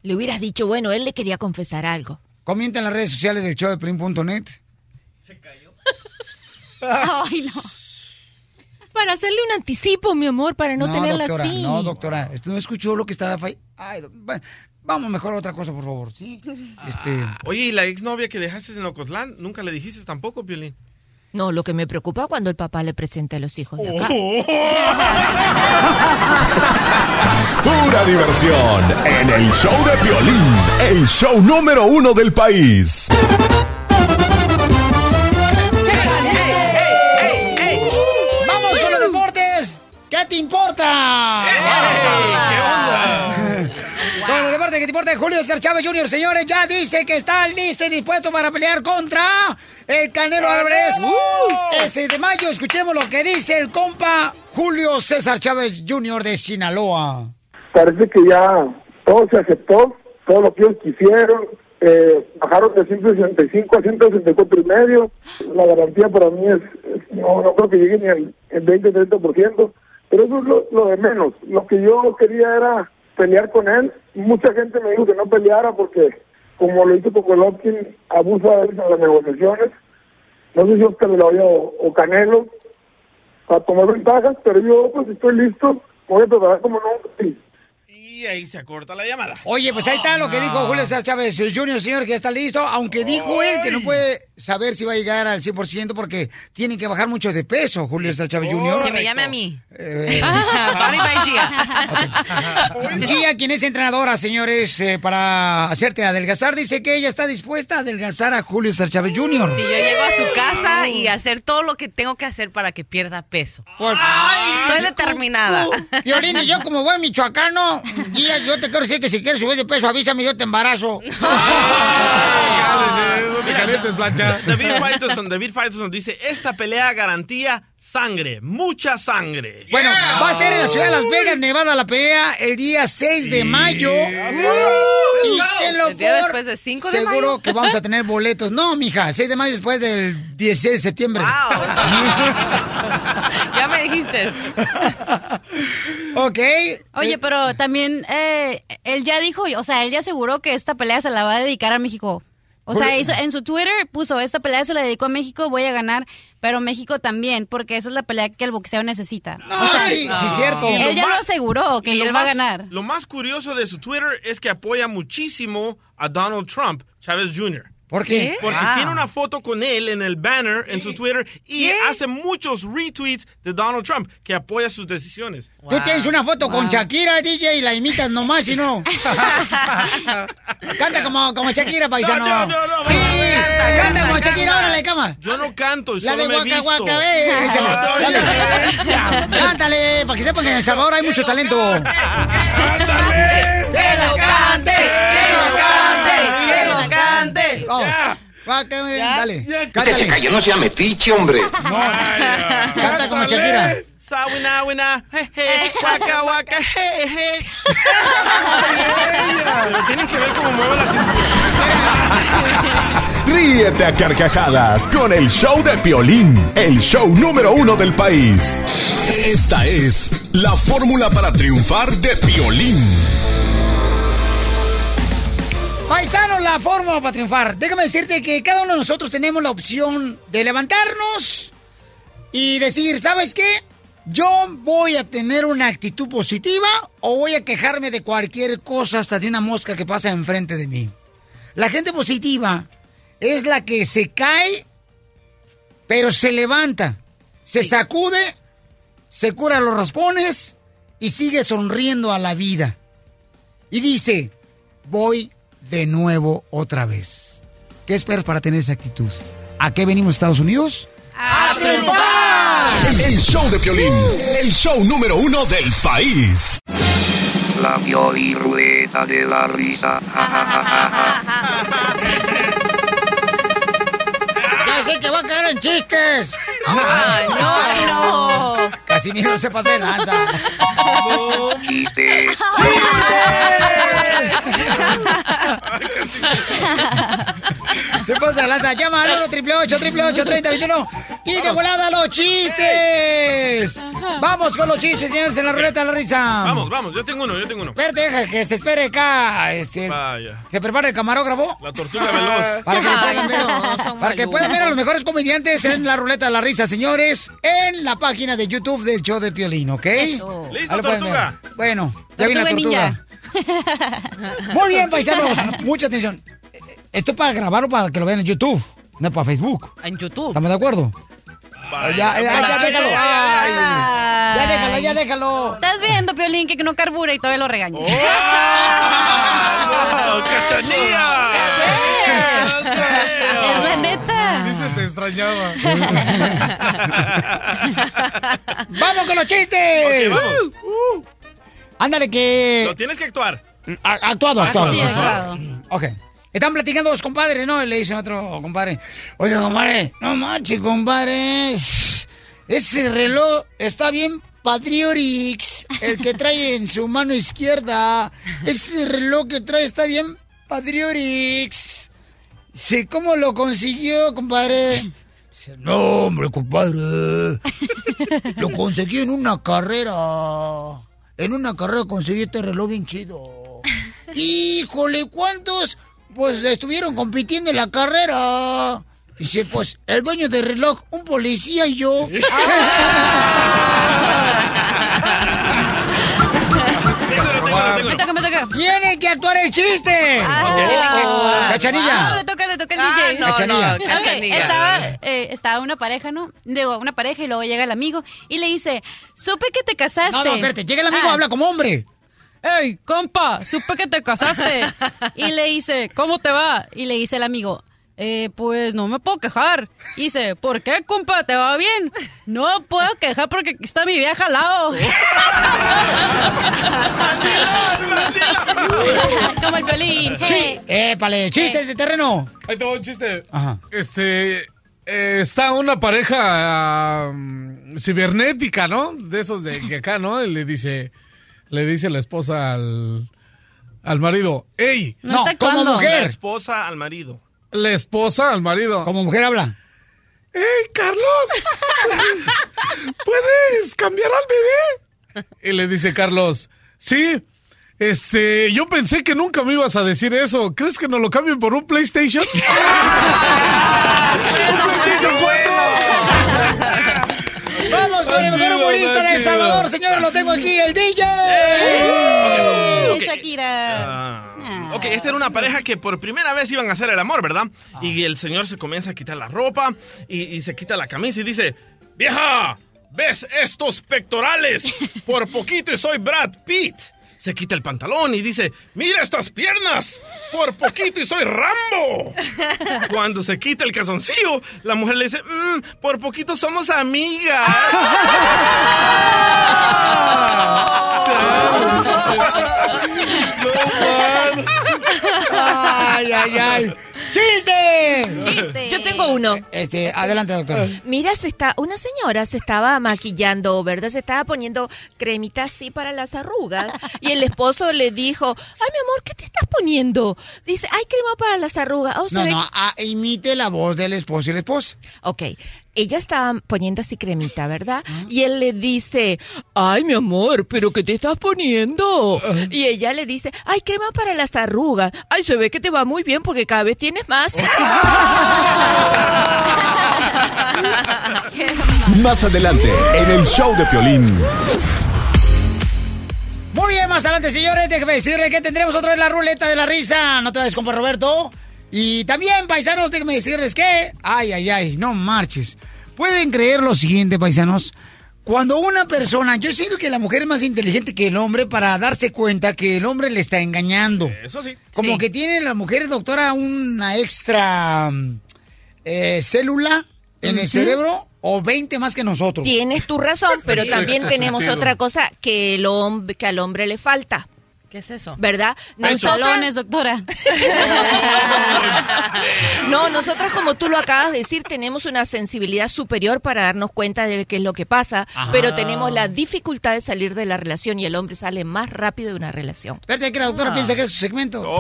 Le hubieras dicho, bueno, él le quería confesar algo. Comenta en las redes sociales del show de Plin.net. Ay, no. Para hacerle un anticipo, mi amor, para no, tenerla doctora, así. No, doctora, este no escuchó lo que estaba fa- Ay, do- bueno, vamos mejor a otra cosa, por favor, ¿sí? Este, Oye, ¿y la exnovia que dejaste en Ocotlán? Nunca le dijiste tampoco, Piolín. No, lo que me preocupa cuando el papá le presente a los hijos de acá. Pura diversión en el show de Piolín, el show número uno del país. ¿Qué te importa? Con los deportes, ¿qué te importa? Julio César Chávez Jr., señores, ya dice que está listo y dispuesto para pelear contra el Canelo Álvarez. El 6 de mayo, escuchemos lo que dice el compa Julio César Chávez Jr. de Sinaloa. parece que ya todo se aceptó, todo lo que ellos quisieron, eh, bajaron de 165 a 164 y medio, la garantía para mí es, es- no, no creo que llegue ni al el 20-30%, pero eso es lo, de menos, lo que yo quería era pelear con él, mucha gente me dijo que no peleara porque como lo hizo con abusa de él en las negociaciones, no sé si Oscar Hoya o, o Canelo, para tomar ventajas, pero yo pues estoy listo, voy a preparar como nunca. y Y ahí se acorta la llamada. Oye, pues ahí está lo que dijo Julio César Chávez Jr., señor, que ya está listo, aunque dijo él que no puede saber si va a llegar al 100% porque tiene que bajar mucho de peso, Julio César Chávez Jr. Que me llame a mí. Eh, bye, Gia. Gia, quien es entrenadora, señores, eh, para hacerte adelgazar, dice que ella está dispuesta a adelgazar a Julio César Chávez Jr. Si yo llego a su casa y hacer todo lo que tengo que hacer para que pierda peso. Estoy determinada. Violín, y yo como buen michoacano, Yo te quiero decir que si quieres subir de peso, avísame, yo te embarazo. Plancha. David Faitelson, David Faitelson dice, esta pelea garantía sangre, mucha sangre. Bueno, va a ser en la ciudad de Las Vegas, Nevada, la pelea el día 6 de mayo. Y tenlo El día después de 5 de Seguro mayo. que vamos a tener boletos. No, mija, el 6 de mayo después del 16 de septiembre. ya me dijiste. ok. Oye, pero también eh, él ya dijo, o sea, él ya aseguró que esta pelea se la va a dedicar a México. O sea, hizo- en su Twitter puso, esta pelea se la dedicó a México, voy a ganar, pero México también, porque esa es la pelea que el boxeo necesita. o sea, sí, sí, cierto. Él ya Lo aseguró, que él va a ganar. Lo más curioso de su Twitter es que apoya muchísimo a Donald Trump, Chávez Jr. ¿Por qué? Porque tiene una foto con él en el banner en su Twitter y hace muchos retweets de Donald Trump que apoya sus decisiones. Tú tienes una foto con Shakira, DJ, y la imitas nomás y no. canta como, como Shakira, paisano. No, no, no, no, sí, no, canta como Shakira, no. órale, cama. Yo no canto, La solo de Waka. Waka, ve. Cántale, para que sepan que en El Salvador hay mucho talento. ¡Que Ve, dale. Que se calle, no sea metiche, hombre. Canta como Shakira. Sawina, wina, je, je, waka, waka. Pero tienen que ver cómo mueve la cintura. Ríete a carcajadas con el show de Piolín, el show número uno del país. Esta es la fórmula para triunfar de Piolín. Paisano, la fórmula para triunfar. Déjame decirte que cada uno de nosotros tenemos la opción de levantarnos y decir, ¿sabes qué? Yo voy a tener una actitud positiva o voy a quejarme de cualquier cosa hasta de una mosca que pasa enfrente de mí. La gente positiva es la que se cae, pero se levanta, se sacude, se cura los raspones y sigue sonriendo a la vida. Y dice, voy de nuevo otra vez. ¿Qué esperas para tener esa actitud? ¿A qué venimos Estados Unidos? ¡A triunfar! El, el show de Piolín, el show número uno del país. La Pioli Rueda de la Risa. Ja, ja, ja, ja, ja. Ya sé que va a caer en chistes. Ay, no, no. Casimiro se pasa de lanza. Chiste. Se pasa lanza. Llama al 1 triple 8 triple 8 30 21 Y de volada los chistes. Vamos con los chistes, señores, en la ruleta de la risa. Vamos, vamos, yo tengo uno, yo tengo uno. Espérate, deja que se espere acá. Este, Vaya. se prepara el camarógrafo. La tortuga veloz. Para que, puedan ver, no, para que puedan ver a los mejores comediantes en la ruleta de la risa, señores, en la página de YouTube del show de Piolín, ¿ok? Eso. Listo, tortuga. Bueno, ya viene la Tortuga tortuga. Muy bien, paisanos, mucha atención. Esto es para grabarlo para que lo vean en YouTube, no para Facebook. En YouTube. ¿Estamos de acuerdo? Ya, ya, ya, déjalo. Ay, ya déjalo, ya déjalo. Estás viendo, Piolín, que no carbura y todavía lo regañas. ¡Oh, cachanilla! Es la neta. Dice te extrañaba. ¡Vamos con los chistes! Ok, vamos. Ándale que... Lo tienes que actuar. A- Actuado, Ah, actuado. sí, actuado. Ok. Están platicando dos compadres, ¿no? Le dicen otro compadre, oye, compadre, no manches, compadre. Ese reloj está bien Patriorix, el que trae en su mano izquierda. Ese reloj que trae está bien Patriorix. Sí, ¿cómo lo consiguió, compadre? No, hombre, compadre. Lo conseguí en una carrera. En una carrera conseguí este reloj bien chido. Híjole, ¿cuántos? Pues estuvieron compitiendo en la carrera. Dice, pues el dueño del reloj, un policía y yo. Me toca, me toca. Tienen que actuar el chiste. Ah, Cachanilla. Ah, le toca, le toca al Ah, DJ. no, Cachanilla. no, estaba, eh, estaba una pareja, ¿no? Digo, una pareja y luego llega el amigo y le dice, supe que te casaste. No, no, espérate, llega el amigo, habla como hombre. ¡Ey, compa! Supe que te casaste. y le dice, ¿cómo te va? Y le dice el amigo, Eh, pues no me puedo quejar. Y dice, ¿por qué, compa? ¿Te va bien? No puedo quejar porque aquí está mi vieja al lado. Como el violín. Sí, épale, chistes de terreno. Ahí te va un chiste. Ajá. Este. eh, está una pareja um, cibernética, ¿no? De esos de que acá, ¿no? Y le dice. Le dice la esposa al. Al marido. ¡Ey! No, No, como mujer. La esposa al marido. La esposa al marido. Como mujer habla. ¡Ey, Carlos! ¿Puedes cambiar al bebé? Y le dice Carlos, sí, este, yo pensé que nunca me ibas a decir eso. ¿Crees que nos lo cambien por un PlayStation? ¡Un PlayStation 4! Vamos con el mejor humorista de El. Salvador, señores, lo tengo aquí, el DJ. Ok. Shakira. Ah, ok, esta era una pareja que por primera vez iban a hacer el amor, ¿verdad? Y el señor se comienza a quitar la ropa y, y se quita la camisa y dice, vieja, ¿ves estos pectorales? Por poquito soy Brad Pitt. Se quita el pantalón y dice, mira estas piernas, por poquito y soy Rambo. Cuando se quita el calzoncillo, la mujer le dice, "Mm, por poquito somos amigas. Ay, ay, ay. ¡Chiste! ¡Chiste! Yo tengo uno. Este, adelante, doctora. Mira, se está, una señora se estaba maquillando, ¿verdad? Se estaba poniendo cremita así para las arrugas. Y el esposo le dijo, ay, mi amor, ¿qué te estás poniendo? Dice, ay, crema para las arrugas. Oh, No, no, ah, imite la voz del esposo y la esposa. Ok. Ella estaba poniendo así cremita, ¿verdad? Y él le dice, ay, mi amor, ¿pero qué te estás poniendo? Y ella le dice, ay, crema para las arrugas. Ay, se ve que te va muy bien porque cada vez tienes más. Más adelante, en el show de Piolín. Muy bien, más adelante, señores, déjeme decirle que tendremos otra vez la ruleta de la risa. No te vayas, compa Roberto. Y también, paisanos, déjenme decirles que... Ay, ay, ay, no marches. Pueden creer lo siguiente, paisanos. Cuando una persona... Yo siento que la mujer es más inteligente que el hombre para darse cuenta que el hombre le está engañando. Eso sí. Como que tienen las mujeres, doctora, una extra eh, célula en el cerebro o 20 más que nosotros. Tienes tu razón, pero también tenemos otra cosa que, el hombre, que al hombre le falta. ¿Qué es eso? ¿Verdad? Pantalones, doctora. No, nosotros como tú lo acabas de decir, tenemos una sensibilidad superior para darnos cuenta de qué es lo que pasa, Ajá. pero tenemos la dificultad de salir de la relación y el hombre sale más rápido de una relación. Espérate, que la doctora piensa que es su segmento.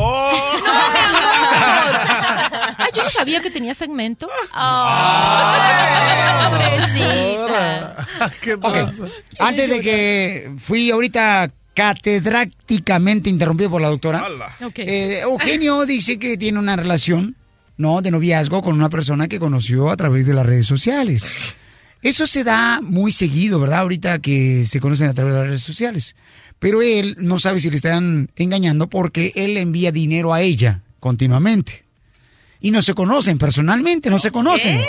Ay, yo no sabía que tenía segmento. Ay, pobrecita. Ok, Antes de que fui ahorita catedrácticamente interrumpido por la doctora, eh, Eugenio dice que tiene una relación, ¿no? De noviazgo con una persona que conoció a través de las redes sociales. Eso se da muy seguido, ¿verdad? Ahorita que se conocen a través de las redes sociales. Pero él no sabe si le están engañando porque él le envía dinero a ella continuamente. Y no se conocen personalmente, no se conocen.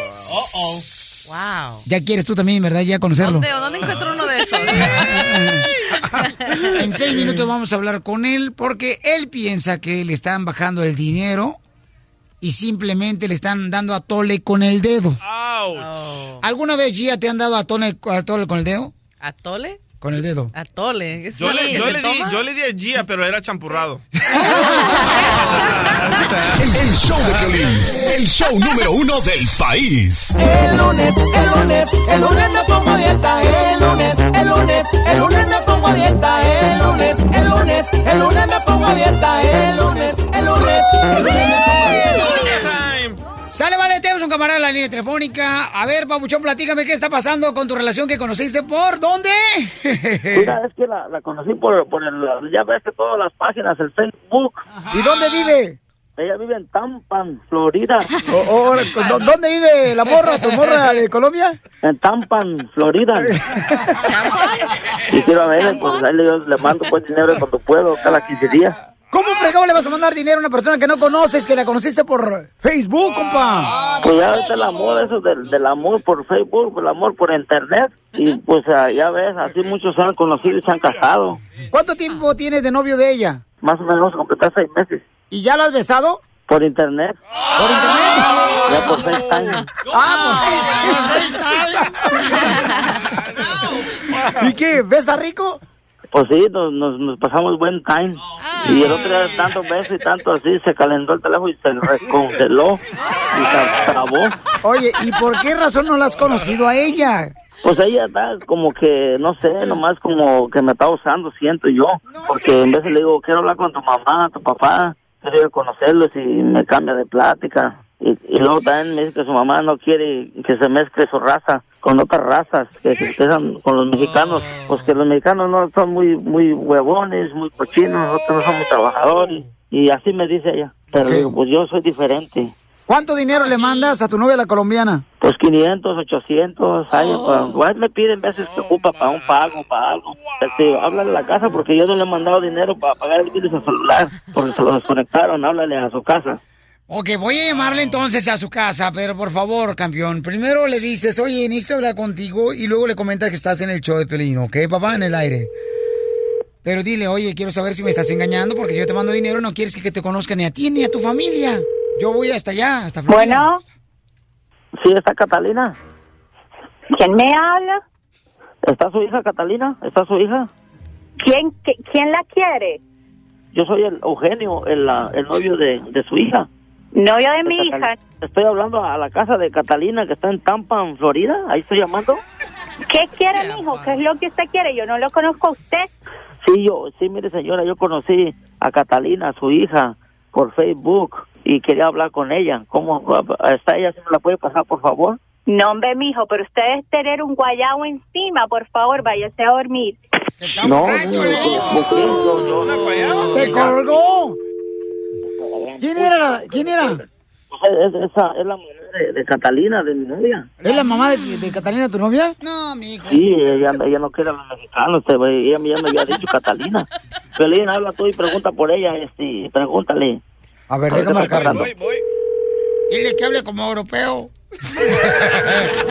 Wow. Ya quieres tú también, ¿verdad? Ya conocerlo. ¿Dónde, ¿Dónde encuentro uno de esos? En seis minutos vamos a hablar con él porque él piensa que le están bajando el dinero y simplemente le están dando a tole con el dedo. ¿Alguna vez, Gia, te han dado a tole, a tole con el dedo? ¿Atole? Con el dedo. Atole. ¿Eso Yo, le, yo le di, yo le di a Gia, pero era champurrado. El, el show de Piolín, el show número uno del país. El lunes, el lunes, el lunes me pongo a dieta. El lunes, el lunes, el lunes me pongo a dieta. El lunes, el lunes, el lunes me pongo a dieta. El lunes, el lunes, el lunes me pongo a dieta. Camarada en la línea telefónica. A ver, Pabuchón, platícame qué está pasando con tu relación que conociste por dónde. Mira, es que la, la conocí por, por el, ya ves que todas las páginas, el Facebook. ¿Y dónde vive? Ella vive en Tampan, Florida. O- o- ¿dó- ¿Dónde vive la morra, tu morra de Colombia? En Tampan, Florida. Y quiero ver, pues ahí le, le mando pues dinero cuando puedo, cada 15 días. ¿Cómo fregado le vas a mandar dinero a una persona que no conoces, que la conociste por Facebook, compa? Pues ya ves el amor, eso del, del amor por Facebook, el amor por internet. Y pues ah, ya ves, así muchos se han conocido y se han casado. ¿Cuánto tiempo tienes de novio de ella? Más o menos completar seis meses. ¿Y ya la has besado? Por internet. ¿Por internet? Ya por FaceTime. Ah, pues. ¿Y qué? ¿Ves a Rico? Pues sí, nos, nos, nos pasamos buen time. Y el otro día tantos besos y tanto así, se calentó el teléfono y se descongeló y se acabó. Oye, ¿y por qué razón no la has conocido a ella? Pues ella está como que, no sé, nomás como que me está usando, siento yo. Porque en vez de le digo, quiero hablar con tu mamá, tu papá, quiero conocerlos y me cambia de plática. Y, y luego también me dice que su mamá no quiere que se mezcle su raza con otras razas, que se empiezan con los mexicanos. Pues que los mexicanos no son muy muy huevones, muy cochinos, nosotros no somos trabajadores. Y así me dice ella. Pero digo, pues yo soy diferente. ¿Cuánto dinero le mandas a tu novia la colombiana? Pues 500, 800, ay, pa- igual me piden veces que ocupa para un pago, para algo. Este, háblale a la casa porque yo no le he mandado dinero para pagar el bill de su celular, porque se lo desconectaron, háblale a su casa. Ok, voy a llamarle entonces a su casa, pero por favor, campeón, primero le dices, oye, necesito hablar contigo, y luego le comentas que estás en el show de Pelín, ¿ok, papá? En el aire. Pero dile, oye, quiero saber si me estás engañando, porque si yo te mando dinero no quieres que, te conozcan ni a ti ni a tu familia. Yo voy hasta allá, hasta Florida. Bueno. Sí, está Catalina. ¿Quién me habla? ¿Está su hija Catalina? ¿Está su hija? ¿Quién, qui- quién la quiere? Yo soy el Eugenio, el, ah, el novio de, de su hija. Novio de mi hija. Estoy hablando a la casa de Catalina que está en Tampa, en Florida. Ahí estoy llamando. ¿Qué quiere, mijo? ¿Qué es lo que usted quiere? Yo no lo conozco a usted. Sí, yo, sí, mire señora, yo conocí a Catalina, su hija, por Facebook y quería hablar con ella. ¿Cómo está ella? ¿Si me la puede pasar, por favor? No, hombre, mijo, pero usted es tener un guayabo encima. Por favor, váyase a dormir. No, no, no. ¿Quién era? la- ¿Quién era? Es, esa es la mujer de, de Catalina, de mi novia. ¿Es la mamá de, de Catalina, tu novia? No, mi hijo. Sí, ella, ella no quiere a los mexicanos, este, ella, me había dicho Catalina. Pelín, habla tú y pregunta por ella, este, pregúntale. A ver, déjame ¿qué está marcarlo. pasando? Dile que hable como europeo.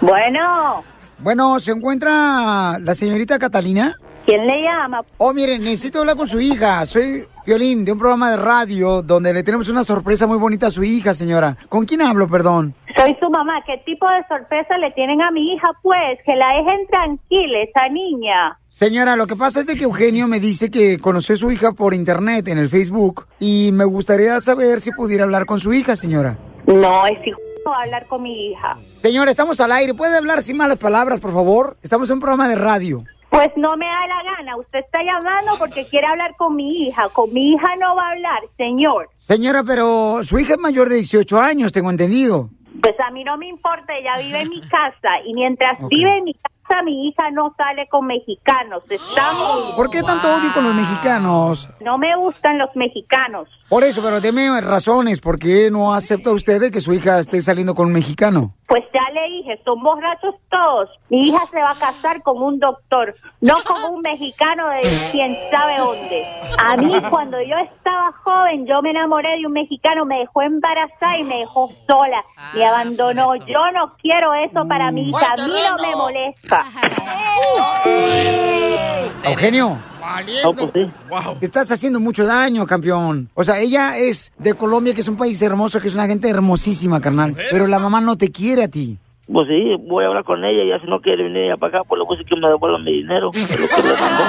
Bueno. Bueno, ¿se encuentra la señorita Catalina? ¿Quién le llama? Oh, miren, necesito hablar con su hija. Soy Violín, de un programa de radio donde le tenemos una sorpresa muy bonita a su hija, señora. ¿Con quién hablo, perdón? Soy su mamá. ¿Qué tipo de sorpresa le tienen a mi hija? Pues que la dejen tranquila, esa niña. Señora, lo que pasa es de que Eugenio me dice que conoció a su hija por internet, en el Facebook, y me gustaría saber si pudiera hablar con su hija, señora. No, es hijo a hablar con mi hija. Señora, estamos al aire. ¿Puede hablar sin malas palabras, por favor? Estamos en un programa de radio. Pues no me da la gana. Usted está llamando porque quiere hablar con mi hija. Con mi hija no va a hablar, señor. Señora, pero su hija es mayor de 18 años, tengo entendido. Pues a mí no me importa, ella vive en mi casa y mientras vive en mi casa mi hija no sale con mexicanos. Estamos... ¿Por qué tanto odio con los mexicanos? No me gustan los mexicanos. Por eso, pero deme razones. ¿Por qué no acepta usted de que su hija esté saliendo con un mexicano? Pues ya le dije, son borrachos todos. Mi hija se va a casar con un doctor, no con un mexicano de quién sabe dónde. A mí cuando yo estaba joven, yo me enamoré de un mexicano, me dejó embarazada y me dejó sola. Me abandonó. Yo no quiero eso para mi hija. A mí no me molesta. Eugenio. No, pues sí. Te Estás haciendo mucho daño, campeón. O sea, ella es de Colombia, que es un país hermoso, que es una gente hermosísima, carnal. Pero la mamá no te quiere a ti. Pues sí, voy a hablar con ella y ya si no quiere venir ella para acá, pues le voy a decir que me devuelva mi dinero, lo que le mandó,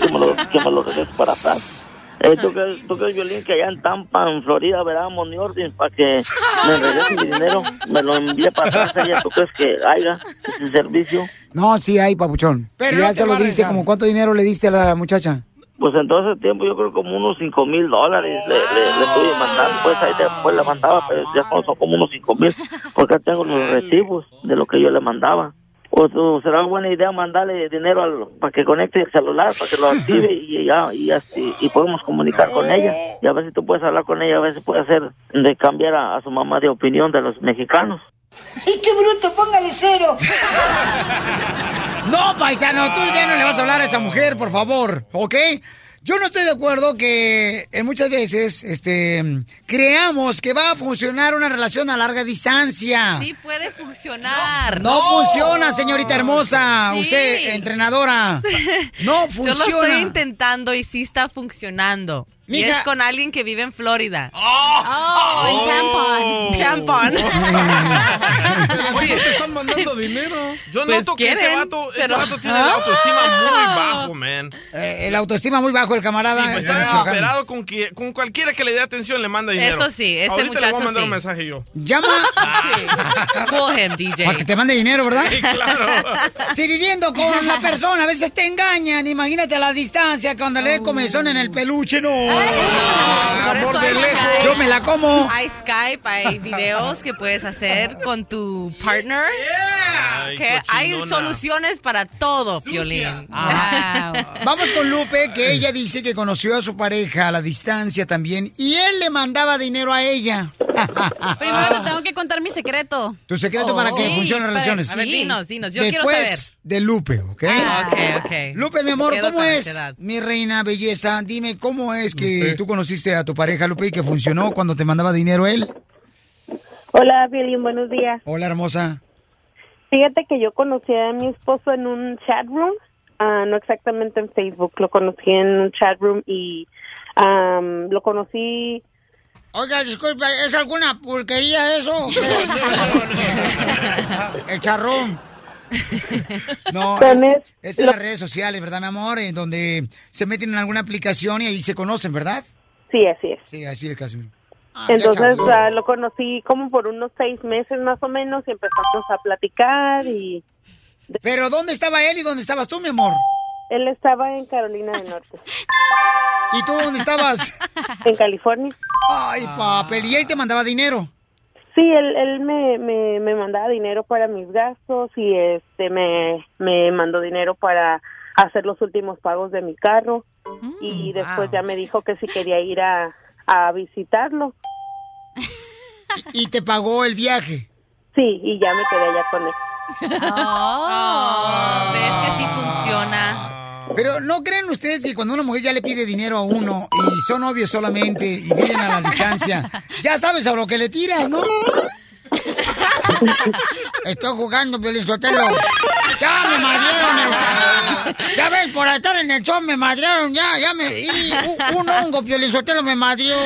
que me lo, que me lo regrese para atrás. Eh, ¿tú, crees, ¿Tú crees, Violín, que allá en Tampa, en Florida, veráamos mi orden para que me regrese mi dinero, me lo envíe para atrás? ¿Tú crees que haya ese servicio? No, sí hay, papuchón. Pero ya no se te lo diste, como cuánto dinero le diste a la muchacha. Pues en todo ese tiempo yo creo como unos cinco mil dólares le, le, le estuve mandando, pues ahí después le mandaba, pero ya son como unos cinco mil, porque tengo los recibos de lo que yo le mandaba. O, o será buena idea mandarle dinero al, para que conecte el celular, para que lo active y ya y, así, y podemos comunicar con ella. Y a ver si tú puedes hablar con ella, a ver si puede hacer de cambiar a, a su mamá de opinión de los mexicanos. ¡Y qué bruto! ¡Póngale cero! No, paisano, tú ya no le vas a hablar a esa mujer, por favor, ¿ok? Yo no estoy de acuerdo que en muchas veces este, creamos que va a funcionar una relación a larga distancia. Sí puede funcionar. No, funciona, señorita hermosa. Sí. Usted, entrenadora. No Yo lo funciona. estoy intentando y sí está funcionando. Y es con alguien que vive en Florida. Oh, en Tampon. Tampon. Oye, te están mandando dinero. Yo Pues noto que este vato, este vato tiene la autoestima muy bajo, man. Eh, el autoestima muy bajo, el camarada. Sí, pues está desesperado con, que, con cualquiera que le dé atención le manda dinero. Eso sí, ese Ahorita le voy a muchacho mandar sí. un mensaje yo. Llama Cool him, DJ. para que te mande dinero, ¿verdad? Sí, claro. Si viviendo con la persona a veces te engañan, imagínate a la distancia cuando le dé comezón en el peluche, no. Por eso hay. Yo me la como. Hay Skype, hay videos que puedes hacer con tu partner. Que hay soluciones para todo, Violín. Vamos con Lupe, que ella dice que conoció a su pareja a la distancia también y él le mandaba dinero a ella. Primero tengo que contar mi secreto. Tu secreto para que Sí, funcionen relaciones. A ver, dinos, dinos. Yo quiero Después saber. de Lupe, ¿ok? Ah, ok, ok. Lupe, mi amor, ¿cómo es? Mi reina belleza, dime, ¿cómo es que tú conociste a tu pareja, Lupe, y que funcionó cuando te mandaba dinero él? Hola, Violín, buenos días. Hola, hermosa. Fíjate que yo conocí a mi esposo en un chat room, ah, no exactamente en Facebook, lo conocí en un chat room y am, lo conocí... Oiga, disculpa, ¿es alguna pulquería eso? o qué? El charrón. No, es, en las redes sociales, ¿verdad, mi amor? En donde se meten en alguna aplicación y ahí se conocen, ¿verdad? Sí, así es. Sí, así es, Casimiro. Ah, Entonces ah, lo conocí como por unos seis meses más o menos y empezamos a platicar y Pero ¿dónde estaba él y dónde estabas tú, mi amor? él estaba en Carolina del Norte. ¿Y tú dónde estabas? En California. Ay, papel, y él te mandaba dinero. Sí, él, él me, me, me mandaba dinero para mis gastos y este me, me mandó dinero para hacer los últimos pagos de mi carro y después wow. ya me dijo que si quería ir a, a visitarlo. Y te pagó el viaje. Sí, y ya me quedé allá con él. Oh, ¿Ves que sí funciona? Pero ¿no creen ustedes que cuando una mujer ya le pide dinero a uno y son novios solamente y viven a la distancia, ya sabes a lo que le tiras, ¿no? Estoy jugando, Pelizotelo. Ya me madrieron. el- Ya ves, por estar en el show me madrearon, ya, ya me... Y un, hongo, Piolizotelo, me madrió.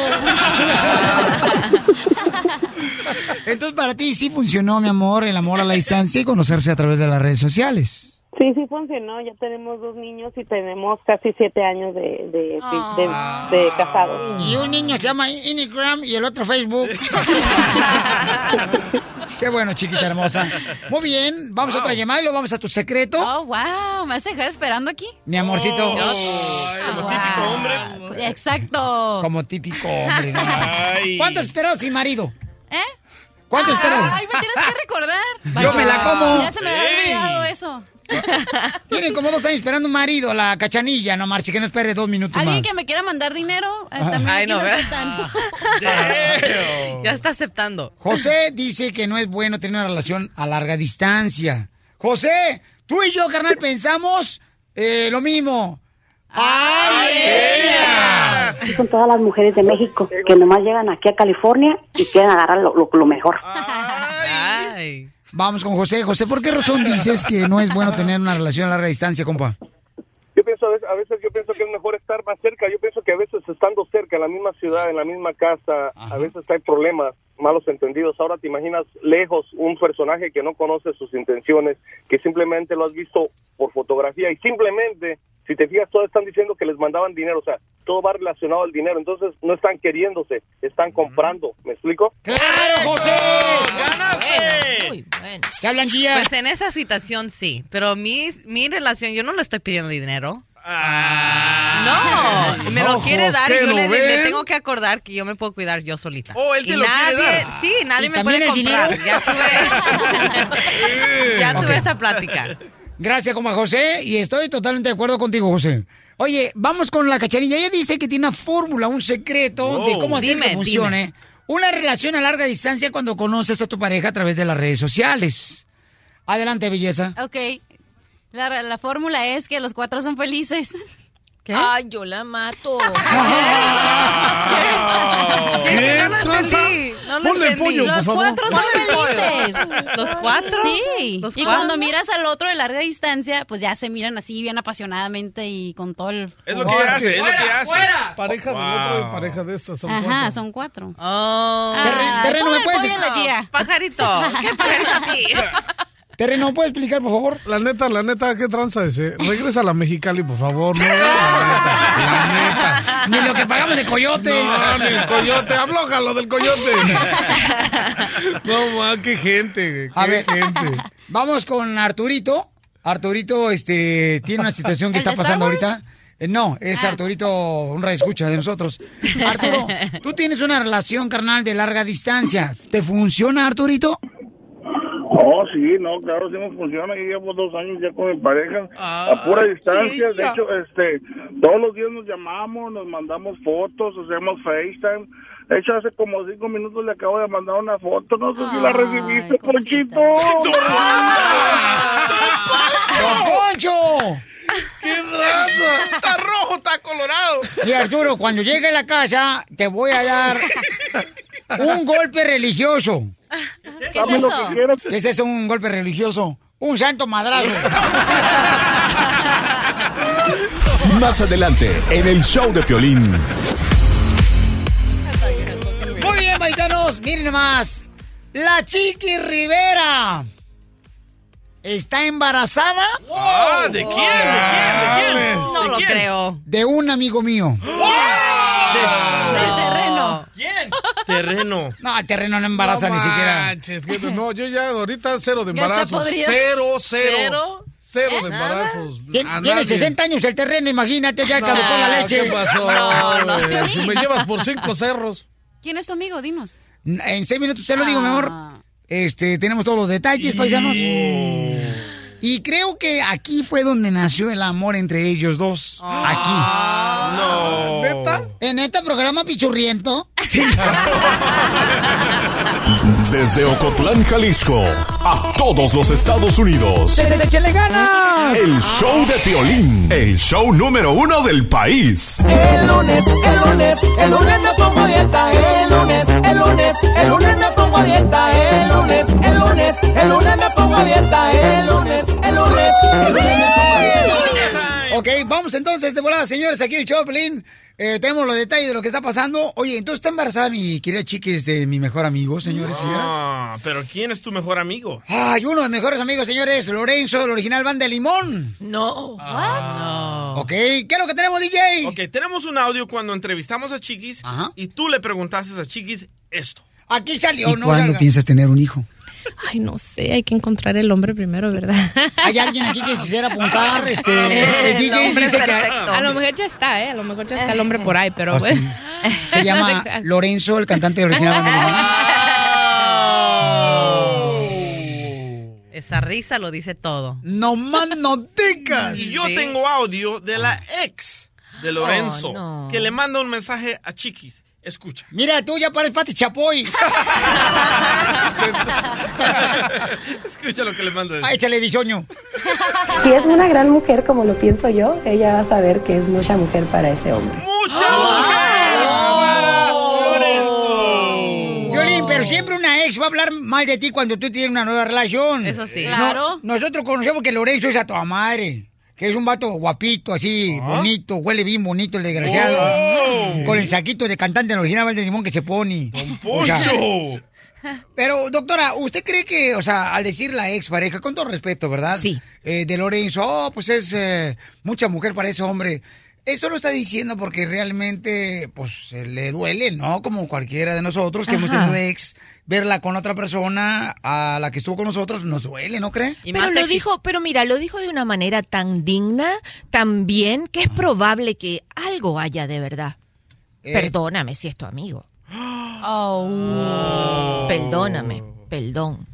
Entonces, para ti sí funcionó, mi amor, el amor a la distancia y conocerse a través de las redes sociales. Sí, sí funcionó. Ya tenemos dos niños y tenemos casi siete años de, de, de, de- de casados. Y un niño se llama Instagram y el otro Facebook. Qué bueno, chiquita hermosa. Muy bien, vamos a otra llamada y luego vamos a tu secreto. Oh, wow. ¿Me vas a dejar esperando aquí? Mi amorcito. como típico hombre. Exacto. Como típico hombre. no. ¿Cuánto esperó sin marido? ¿Eh? ¿Cuánto esperó? Ay, me tienes que recordar. Yo me la como. Ya se me había olvidado eso. Tienen como dos años esperando un marido, la cachanilla, no marche, que no espere dos minutos Alguien más. que me quiera mandar dinero, eh, también Ay, no, aceptan. Ya está aceptando. José dice que no es bueno tener una relación a larga distancia. José, tú y yo, carnal, pensamos eh, lo mismo. ¡Ay, ella! Son todas las mujeres de México que nomás llegan aquí a California y quieren agarrar lo, lo- lo mejor. Vamos con José. José, ¿por qué razón dices que no es bueno tener una relación a larga distancia, compa? Yo pienso, a veces, a veces yo pienso que es mejor estar más cerca. Yo pienso que a veces estando cerca, en la misma ciudad, en la misma casa, a veces hay problemas, malos entendidos. Ahora te imaginas lejos un personaje que no conoce sus intenciones, que simplemente lo has visto por fotografía y simplemente, si te fijas, todos están diciendo que les mandaban dinero. O sea, todo va relacionado al dinero. Entonces, no están queriéndose, están comprando. ¿Me explico? ¡Claro, José! Muy bueno. ¿Qué hablan, Gia? Pues en esa situación sí, pero mi, mi relación, yo no le estoy pidiendo dinero. no, me lo quiere dar y yo no le, le tengo que acordar que yo me puedo cuidar yo solita. Oh, él te Y lo quiere nadie, dar. Sí, nadie ¿Y me puede el comprar. dinero? Ya tuve, ya tuve esa plática. Gracias, compa José, y estoy totalmente de acuerdo contigo, José. Oye, vamos con la cachanilla. Ella dice que tiene una fórmula, un secreto de cómo hacer Dime, que funcione una relación a larga distancia cuando conoces a tu pareja a través de las redes sociales. Adelante, belleza. Ok. La, la fórmula es que los cuatro son felices. Ay, yo la mato. ¿Qué? Lo entendí. No lo Ponle entendí. pollo, por Los favor. cuatro son felices. ¿Los cuatro? Sí. ¿Los y cuatro? cuando miras al otro de larga distancia, pues ya se miran así bien apasionadamente y con todo el... Es lo que hace, es lo que hace. Pareja de otro y pareja de estas son Ajá, cuatro. son cuatro. Oh. Ah, terreno, ¿me puedes. Pajarito. ¿Qué pajarito aquí? Terreno, ¿puedes explicar, por favor? La neta, la neta, ¿qué tranza ese? Regresa a la Mexicali, por favor. No, la neta, la neta. Ni lo que pagamos de coyote. No, ni el coyote. Ablójalo del coyote. No, ma, qué gente. Qué A ver. gente. Vamos con Arturito. Arturito, este, tiene una situación que ¿El está pasando ahorita. Eh, no, es Arturito, un radio escucha de nosotros. Arturo, tú tienes una relación carnal de larga distancia. ¿Te funciona, Arturito? Oh, sí, no, claro, sí me funciona. Yo llevo dos años ya con mi pareja a pura distancia. De hecho, este, todos los días nos llamamos, nos mandamos fotos, hacemos FaceTime. De hecho, hace como cinco minutos le acabo de mandar una foto. No sé si la recibiste, Ponchito. ¡Don Poncho! ¡Qué raza! Está rojo, está colorado. Y Arturo, cuando llegue a la casa, te voy a dar un golpe religioso. ¿Qué es Dame lo que eso? quieras. ¿Qué es eso, un golpe religioso? Un santo madrazo. Más adelante, en el show de Piolín. Muy bien, paisanos, miren nomás. La Chiqui Rivera. ¿Está embarazada? Ah, ¿De quién? ¿De quién? ¿De quién? No ¿De lo quién? creo. De un amigo mío. Del terreno. Terreno. No, el terreno no embaraza No ni siquiera. que- no, yo ya ahorita cero de embarazos. Cero, cero. ¿Cero? Cero de embarazos. Tiene nadie. 60 años el terreno, imagínate, ya caducó la leche. ¿Qué pasó? No, no. güey? Si me llevas por cinco cerros. ¿Quién es tu amigo? Dinos. En seis minutos te lo digo, mi amor. Ah. Este, tenemos todos los detalles, paisanos. Y creo que aquí fue donde nació el amor entre ellos dos. Aquí. No. ¿Neta? En este programa pichurriento. Desde Ocotlán, Jalisco, a todos los Estados Unidos. ¡Échale ganas! El show de Piolín, el show número uno del país. El lunes, el lunes, el lunes me pongo dieta. El lunes, el lunes, el lunes me pongo dieta. El lunes, el lunes, el lunes me pongo dieta. El lunes, el lunes, el lunes me pongo dieta. Ok, vamos entonces de volada, señores, aquí en el Choplin. Eh, tenemos los detalles de lo que está pasando. Oye, entonces está embarazada mi querida chiquis de mi mejor amigo, señores y señoras. Ah, pero ¿quién es tu mejor amigo? Ay, uno de mis mejores amigos, señores, Lorenzo, el original van de Limón. No. No. Ok, ¿qué es lo que tenemos, DJ? Ok, tenemos un audio cuando entrevistamos a Chiquis y tú le preguntaste a Chiquis esto. Aquí salió, ¿Y ¿no? cuándo Salga. piensas tener un hijo? Ay, no sé, hay que encontrar el hombre primero, ¿verdad? ¿Hay alguien aquí que quisiera apuntar? Este, el DJ dice que... A lo mejor ya está, ¿eh? A lo mejor ya está el hombre por ahí, pero Oh, sí. Se llama Lorenzo, el cantante original Banda Limón. Esa risa lo dice todo. No más no digas. Y yo Sí. tengo audio de la ex de Lorenzo Oh, no. que le manda un mensaje a Chiquis. Escucha. Mira, tú ya pares Pati Chapoy. Escucha lo que le manda. Ay, échale bisoño. Si es una gran mujer como lo pienso yo, ella va a saber que es mucha mujer para ese hombre. Violín, pero siempre una ex va a hablar mal de ti cuando tú tienes una nueva relación. Eso sí. No, Claro. nosotros conocemos que Lorenzo es a tu madre. Que es un vato guapito, así, bonito, huele bien bonito el desgraciado. Oh. Con el saquito de cantante en original de limón que se pone. O sea, ¡Poncho! pero, doctora, ¿usted cree que, o sea, al decir la ex pareja, con todo respeto, ¿verdad? Sí. de Lorenzo, oh, pues es eh, mucha mujer para ese hombre. Eso lo está diciendo porque realmente, pues, eh, le duele, ¿no? Como cualquiera de nosotros que hemos tenido ex, verla con otra persona a la que estuvo con nosotros, nos duele, ¿no cree? pero lo dijo, pero mira, lo dijo de una manera tan digna, tan bien, que es probable que algo haya de verdad. Eh. Perdóname si es tu amigo. Oh. Perdóname, perdón.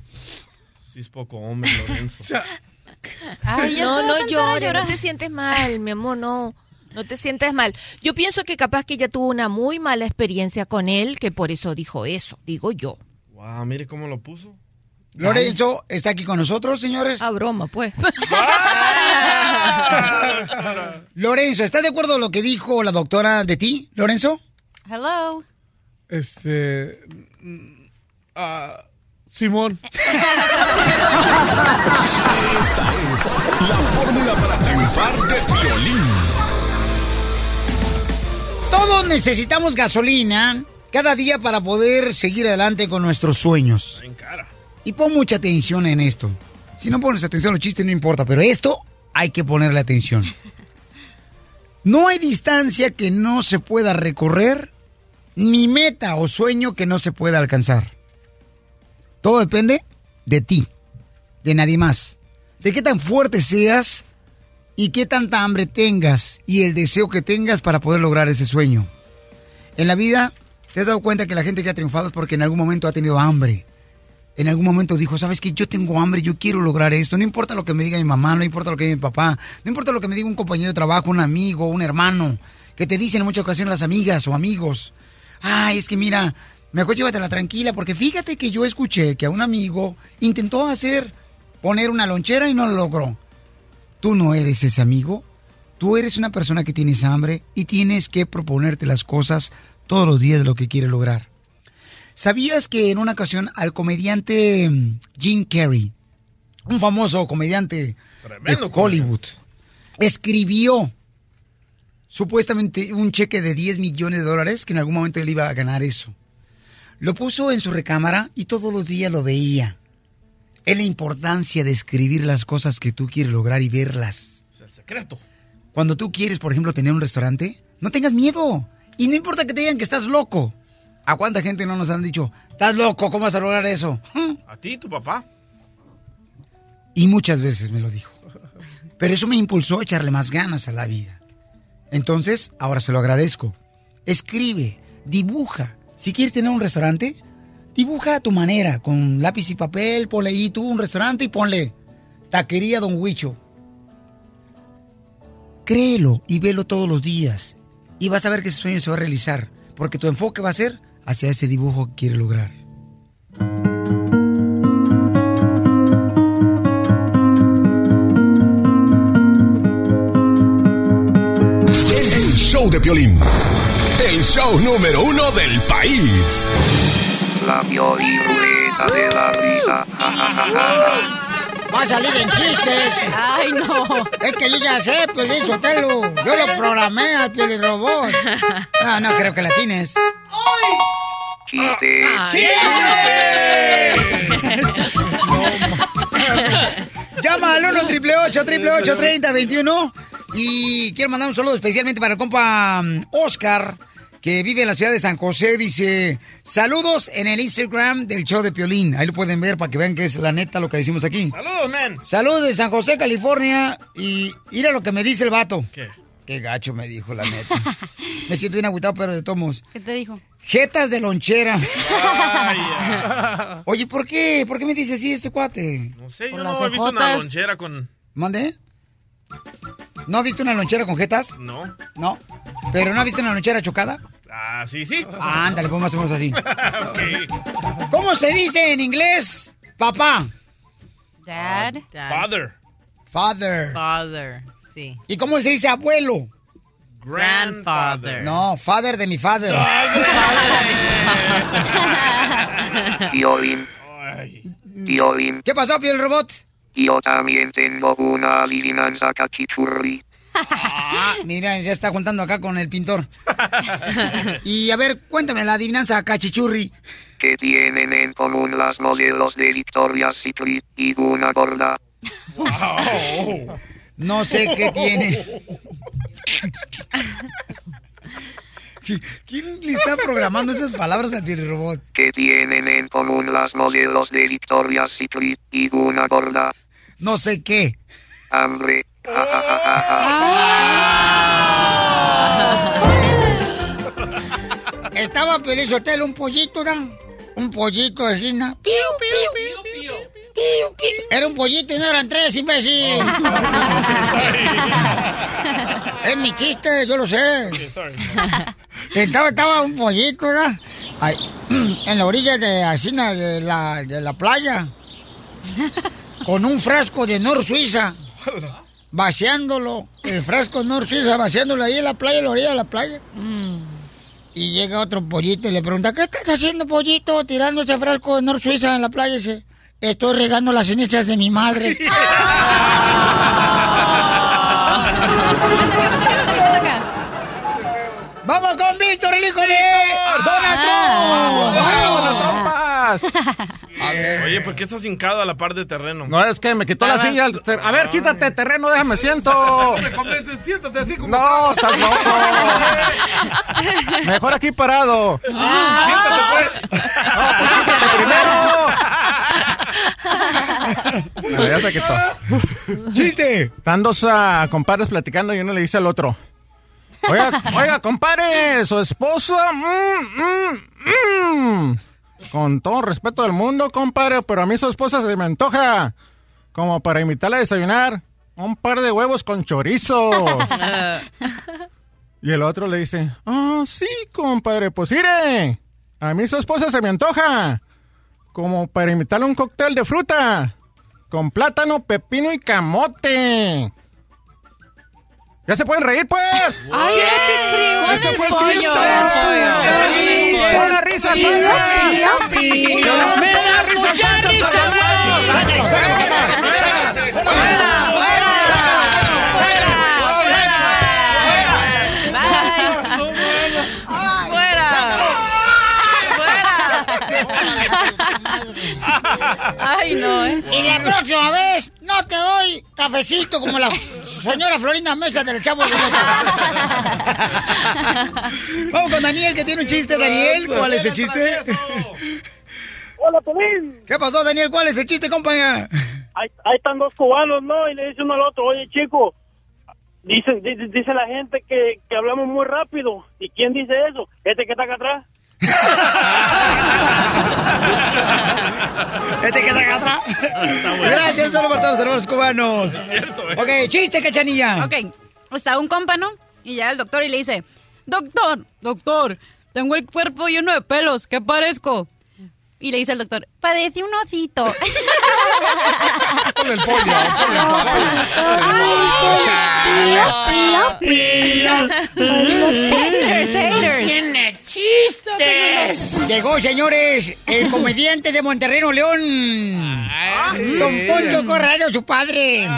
Sí es poco hombre, Lorenzo. Ay, ya no, no llores, no te sientes mal, mi amor, no. No te sientes mal. Yo pienso que capaz que ella tuvo una muy mala experiencia con él, que por eso dijo eso, digo yo. Wow, mire cómo lo puso. Lorenzo está aquí con nosotros, señores. A broma, pues. Lorenzo, ¿está de acuerdo con lo que dijo la doctora de ti, Lorenzo? Hello. Este. Simón. Esta es la fórmula para triunfar de violín. Todos necesitamos gasolina cada día para poder seguir adelante con nuestros sueños. Y pon mucha atención en esto. Si no pones atención a los chistes no importa, pero esto hay que ponerle atención. No hay distancia que no se pueda recorrer, ni meta o sueño que no se pueda alcanzar. Todo depende de ti, de nadie más. De qué tan fuerte seas y qué tanta hambre tengas y el deseo que tengas para poder lograr ese sueño. En la vida, ¿te has dado cuenta que la gente que ha triunfado es porque en algún momento ha tenido hambre? En algún momento dijo, sabes que yo tengo hambre, yo quiero lograr esto. No importa lo que me diga mi mamá, no importa lo que diga mi papá, no importa lo que me diga un compañero de trabajo, un amigo, un hermano, que te dicen en muchas ocasiones las amigas o amigos. Ay, es que mira, mejor llévatela tranquila, porque fíjate que yo escuché que a un amigo intentó hacer, poner una lonchera y no lo logró. Tú no eres ese amigo. Tú eres una persona que tienes hambre y tienes que proponerte las cosas todos los días de lo que quieres lograr. ¿Sabías que en una ocasión al comediante mm, Jim Carrey, un famoso comediante Tremendo de Hollywood, escribió supuestamente un cheque de 10 millones de dólares que en algún momento él iba a ganar eso? Lo puso en su recámara y todos los días lo veía. Es la importancia de escribir las cosas que tú quieres lograr y verlas. Es el secreto. Cuando tú quieres, por ejemplo, tener un restaurante, no tengas miedo. Y no importa que te digan que estás loco. ¿A cuánta gente no nos han dicho, estás loco, ¿cómo vas a lograr eso? ¿A ti, tu papá? Y muchas veces me lo dijo. Pero eso me impulsó a echarle más ganas a la vida. Entonces, ahora se lo agradezco. Escribe, dibuja. Si quieres tener un restaurante, dibuja a tu manera, con lápiz y papel, ponle ahí tú un restaurante y ponle Taquería Don Huicho. Créelo y velo todos los días. Y vas a ver que ese sueño se va a realizar. Porque tu enfoque va a ser hacia ese dibujo que quieres lograr. El show de Piolín. El show número uno del país. La Piolín de la risa. Va a salir en chistes. Ay, no. Es que yo ya sé, Piolín Sotelo. Yo lo programé al Piolín Robot. No, no creo que la tienes. Chiste. Llama al 1 triple 8 triple 8 30 21 y quiero mandar un saludo especialmente para el compa mm, Oscar que vive en la ciudad de San José. Dice, saludos en el Instagram del show de Piolín. Ahí lo pueden ver para que vean que es la neta lo que decimos aquí. Saludos, man. Saludos de San José, California. Y mira lo que me dice el vato. ¿Qué? Qué gacho me dijo, la neta. me siento bien agüitado, pero de tomos. ¿Qué te dijo? Jetas de lonchera. Oye, ¿por qué? ¿Por qué me dice así este cuate? No sé, yo no he visto una lonchera con... ¿Mande? ¿No has visto una lonchera con jetas? No. No. ¿Pero no has visto una lonchera chocada? Ah, sí, sí. Ah, ándale, pues más o menos así. ok. ¿Cómo se dice en inglés? Papá. Dad. Father. Father. Father, sí. ¿Y cómo se dice abuelo? Grandfather. No, father de mi father. Piolín. Piolín. ¿Qué pasó, piel robot? Yo también tengo una adivinanza cachichurri. Ah, mira, ya está contando acá con el pintor. Y a ver, cuéntame la adivinanza cachichurri. que tienen en común las modelos de Victoria's Secret y una gorda. No sé qué tiene. ¿Qui- ¿Quién le está programando esas palabras al robot? que tienen en común las modelos de Victoria's Secret y una gorda. No sé qué. Hambre. Estaba Sotelo, un pollito, ¿no? Un pollito ¿no? Piu, piu, piu, piu, piu. Era un pollito y no eran tres, imbécil. es mi chiste, yo lo sé. Estaba, estaba un pollito, ¿verdad? Ahí, en la orilla de Asina, de la, de la playa. Con un frasco de Nor Suiza. Vaciándolo. El frasco de Nor Suiza, vaciándolo ahí en la playa, en la orilla de la playa. Y llega otro pollito y le pregunta, ¿qué estás haciendo, pollito? Tirándose fresco en Nor Suiza en la playa. Y dice, estoy regando las cenizas de mi madre. ¡Vamos con Víctor, el hijo de Donald Trump! Oye, ¿por qué estás hincado a la par de terreno? No, es que me quitó la silla. A ver, quítate terreno, déjame siento. No siéntate así como No, estás. loco. Mejor aquí parado. Siéntate pues. Ya se quitó. ¡Chiste! Están dos ah, compadres platicando y uno le dice al otro. Oiga, oiga, compadre, su esposa. mm, mm, mm. Con todo respeto del mundo, compadre, pero a mí su esposa se me antoja. Como para invitarla a desayunar. Un par de huevos con chorizo. Y el otro le dice, ah, sí, compadre, pues mire, a mí su esposa se me antoja. Como para invitarle un cóctel de fruta. Con plátano, pepino y camote. ¿Ya se pueden reír, pues? Ay, no te creo. ¡Ese el fue el pollo. chiste! Ay, ¡Pon la risa, Pi, Sonsa! pi, pi. ¡Me da mucha risa, ¡Sácalo, sácalo, Ay, no, ¿eh? Y la próxima vez no te doy cafecito como la señora Florinda Mesa del Chavo de Vamos con Daniel, que tiene un chiste. Daniel, ¿cuál es el chiste? Hola, Pelín. ¿Qué pasó, Daniel? ¿Cuál es el chiste, compañía? Ahí, ahí están dos cubanos, ¿no? Y le dice uno al otro, oye, chico, dice, dice, dice la gente que, que hablamos muy rápido. ¿Y quién dice eso? Este que está acá atrás. Este que acá atrás. Gracias, solo por todos los hermanos cubanos. Ok, chiste, cachanilla. Ok, está un compa, ¿no? Y llega el doctor y le dice, doctor, doctor, tengo el cuerpo lleno de pelos, ¿qué parezco? Y le dice el doctor, padece un osito. Ponle el pollo, ¡Tiene chistes! Llegó, señores, el comediante de Monterrey, León. Don Poncho Corrado, su padre.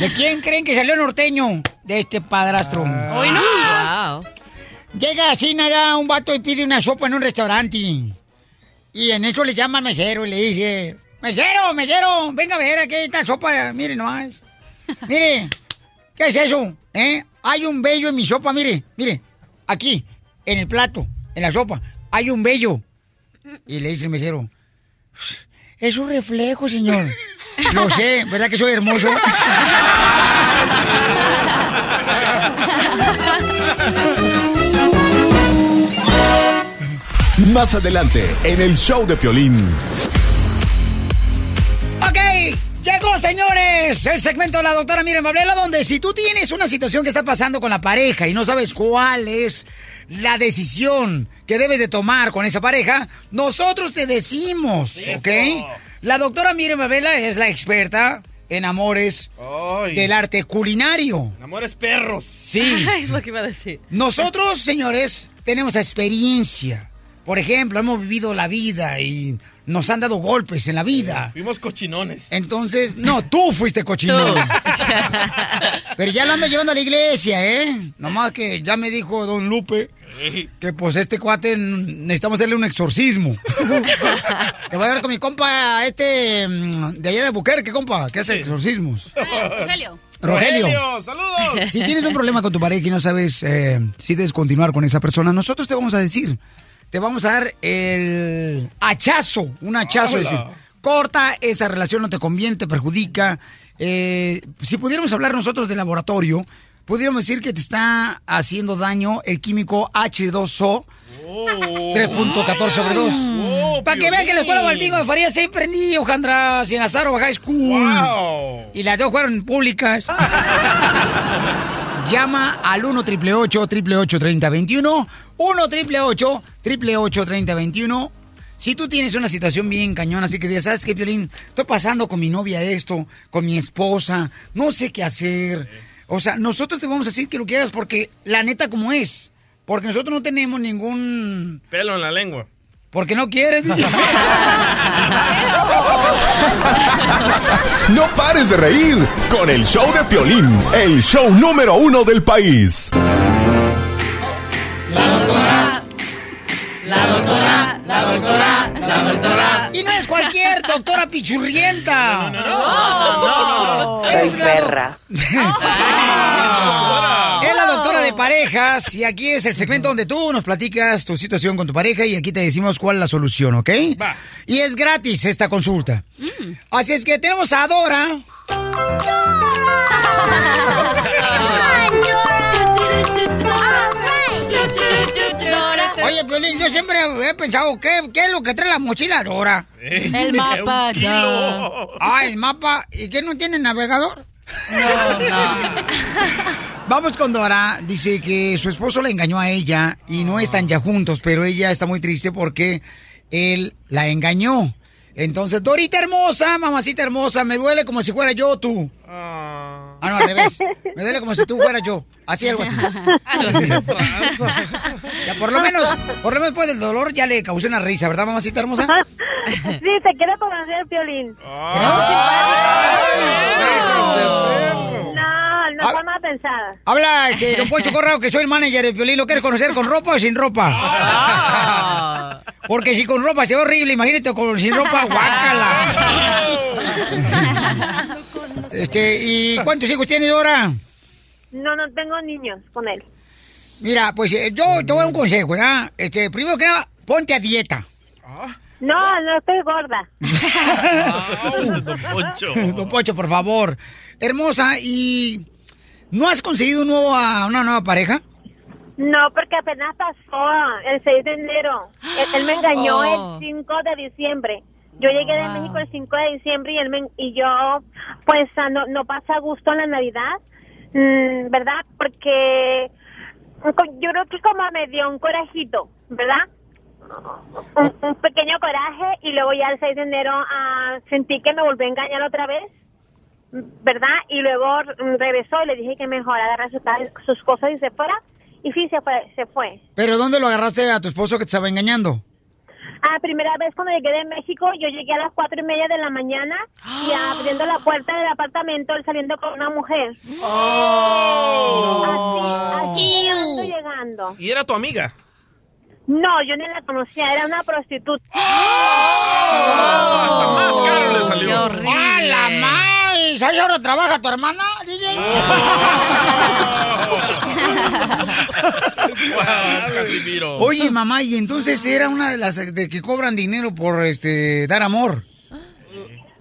¿De quién creen que salió norteño? De este padrastro. Hoy no. Wow. Llega así nada un vato y pide una sopa en un restaurante. Y en eso le llama al mesero y le dice, mesero, mesero, venga a ver aquí esta sopa, mire nomás. Mire, ¿qué es eso? ¿Eh? Hay un vello en mi sopa, mire, mire, aquí, en el plato, en la sopa, hay un vello. Y le dice el mesero, es un reflejo, señor. Lo sé, ¿verdad que soy hermoso? Más adelante, en el show de Piolín. Ok, llegó señores, el segmento de la doctora Miren Bablela, donde si tú tienes una situación que está pasando con la pareja y no sabes cuál es la decisión que debes de tomar con esa pareja, nosotros te decimos, ¿ok? La doctora Miren Babela es la experta en amores Ay. del arte culinario. Amores perros. Sí. Ay, es lo que iba a decir. Nosotros, señores, tenemos experiencia. Por ejemplo, hemos vivido la vida y nos han dado golpes en la vida. Fuimos cochinones. Entonces, no, tú fuiste cochino. Tú. Pero ya lo ando llevando a la iglesia, ¿eh? Nomás que ya me dijo don Lupe que pues este cuate necesitamos hacerle un exorcismo. Te voy a dar con mi compa este mm, de allá de Buquerque, compa, que hace exorcismos. Rogelio. Rogelio. saludos. Si tienes un problema con tu pareja y no sabes eh, si debes continuar con esa persona, nosotros te vamos a decir, te vamos a dar el hachazo, un hachazo, es decir, corta esa relación, no te conviene, te perjudica. Eh, si pudiéramos hablar nosotros de laboratorio, pudiéramos decir que te está haciendo daño el químico H2O. 3.14 sobre 2. Para que vean que la escuela Baltico de Faría se prendió, Jandras, y en Azaro High School. Y las dos fueron públicas. Llama al 1 888 3021 1 888 3021 Si tú tienes una situación bien cañona, así que dices, ¿sabes qué, Piolín? Estoy pasando con mi novia esto, con mi esposa, no sé qué hacer. O sea, nosotros te vamos a decir que lo que hagas porque la neta como es. Porque nosotros no tenemos ningún... Pelo en la lengua. Porque no quieres. No pares de reír con el show de Piolín, el show número uno del país. La doctora, la doctora, la doctora, la doctora. Y no es cualquier doctora pichurrienta. No, no, Es la do- perra. Es la doctora de parejas y aquí es el segmento donde tú nos platicas tu situación con tu pareja y aquí te decimos cuál es la solución, ¿ok? Y es gratis esta consulta. Así es que tenemos a Dora. Oye, Piolín, yo siempre he pensado, ¿qué, qué es lo que trae la mochila Dora? El mapa, kilo. Ah, el mapa. ¿Y qué no tiene navegador? No, no. Vamos con Dora. Dice que su esposo la engañó a ella y no están ya juntos, pero ella está muy triste porque él la engañó. Entonces, Dorita hermosa, mamacita hermosa, me duele como si fuera yo tú. Ah, no, al revés. Me duele como si tú fueras yo. Así, algo así. Ya, por lo menos, por lo menos después del dolor ya le causé una risa, ¿verdad, mamacita hermosa? Sí, te quiero conocer, Piolín. No, no está mal pensada. Habla, este, don Poncho Corrado, que soy el manager de Piolín. ¿Lo quieres conocer con ropa o sin ropa? Porque si con ropa se ve horrible, imagínate con sin ropa, guácala. Este, ¿y cuántos hijos tienes ahora? No, no tengo niños con él. Mira, pues eh, yo te voy a dar un consejo, ¿ya? Este, primero que nada, ponte a dieta. No, no estoy gorda. Don Poncho. Don Poncho, por favor. Hermosa, ¿y no has conseguido un nuevo, a una nueva pareja? No, porque apenas pasó el 6 de enero. Él, él me engañó Oh. el 5 de diciembre. Yo llegué de México el 5 de diciembre y él me, y yo, pues, ah, no, no pasa gusto en la Navidad, mm, ¿verdad? Porque yo creo que como me dio un corajito, ¿verdad? Un, un pequeño coraje y luego ya el 6 de enero ah, sentí que me volvió a engañar otra vez, ¿verdad? Y luego regresó y le dije que mejor agarra sus, sus cosas y se fuera. Y sí, se fue, se fue. ¿Pero dónde lo agarraste a tu esposo que te estaba engañando? Ah, primera vez cuando llegué de México, yo llegué a las cuatro y media de la mañana y abriendo la puerta del apartamento, él saliendo con una mujer. Así, así ando llegando. ¿Y era tu amiga? No, yo ni la conocía, era una prostituta. hasta más caro le salió. Qué horrible. ¡Ah, la más! ¿Sabes ahora trabaja tu hermana, DJ? Casimiro. Oye, mamá, y entonces era una de las de que cobran dinero por este dar amor.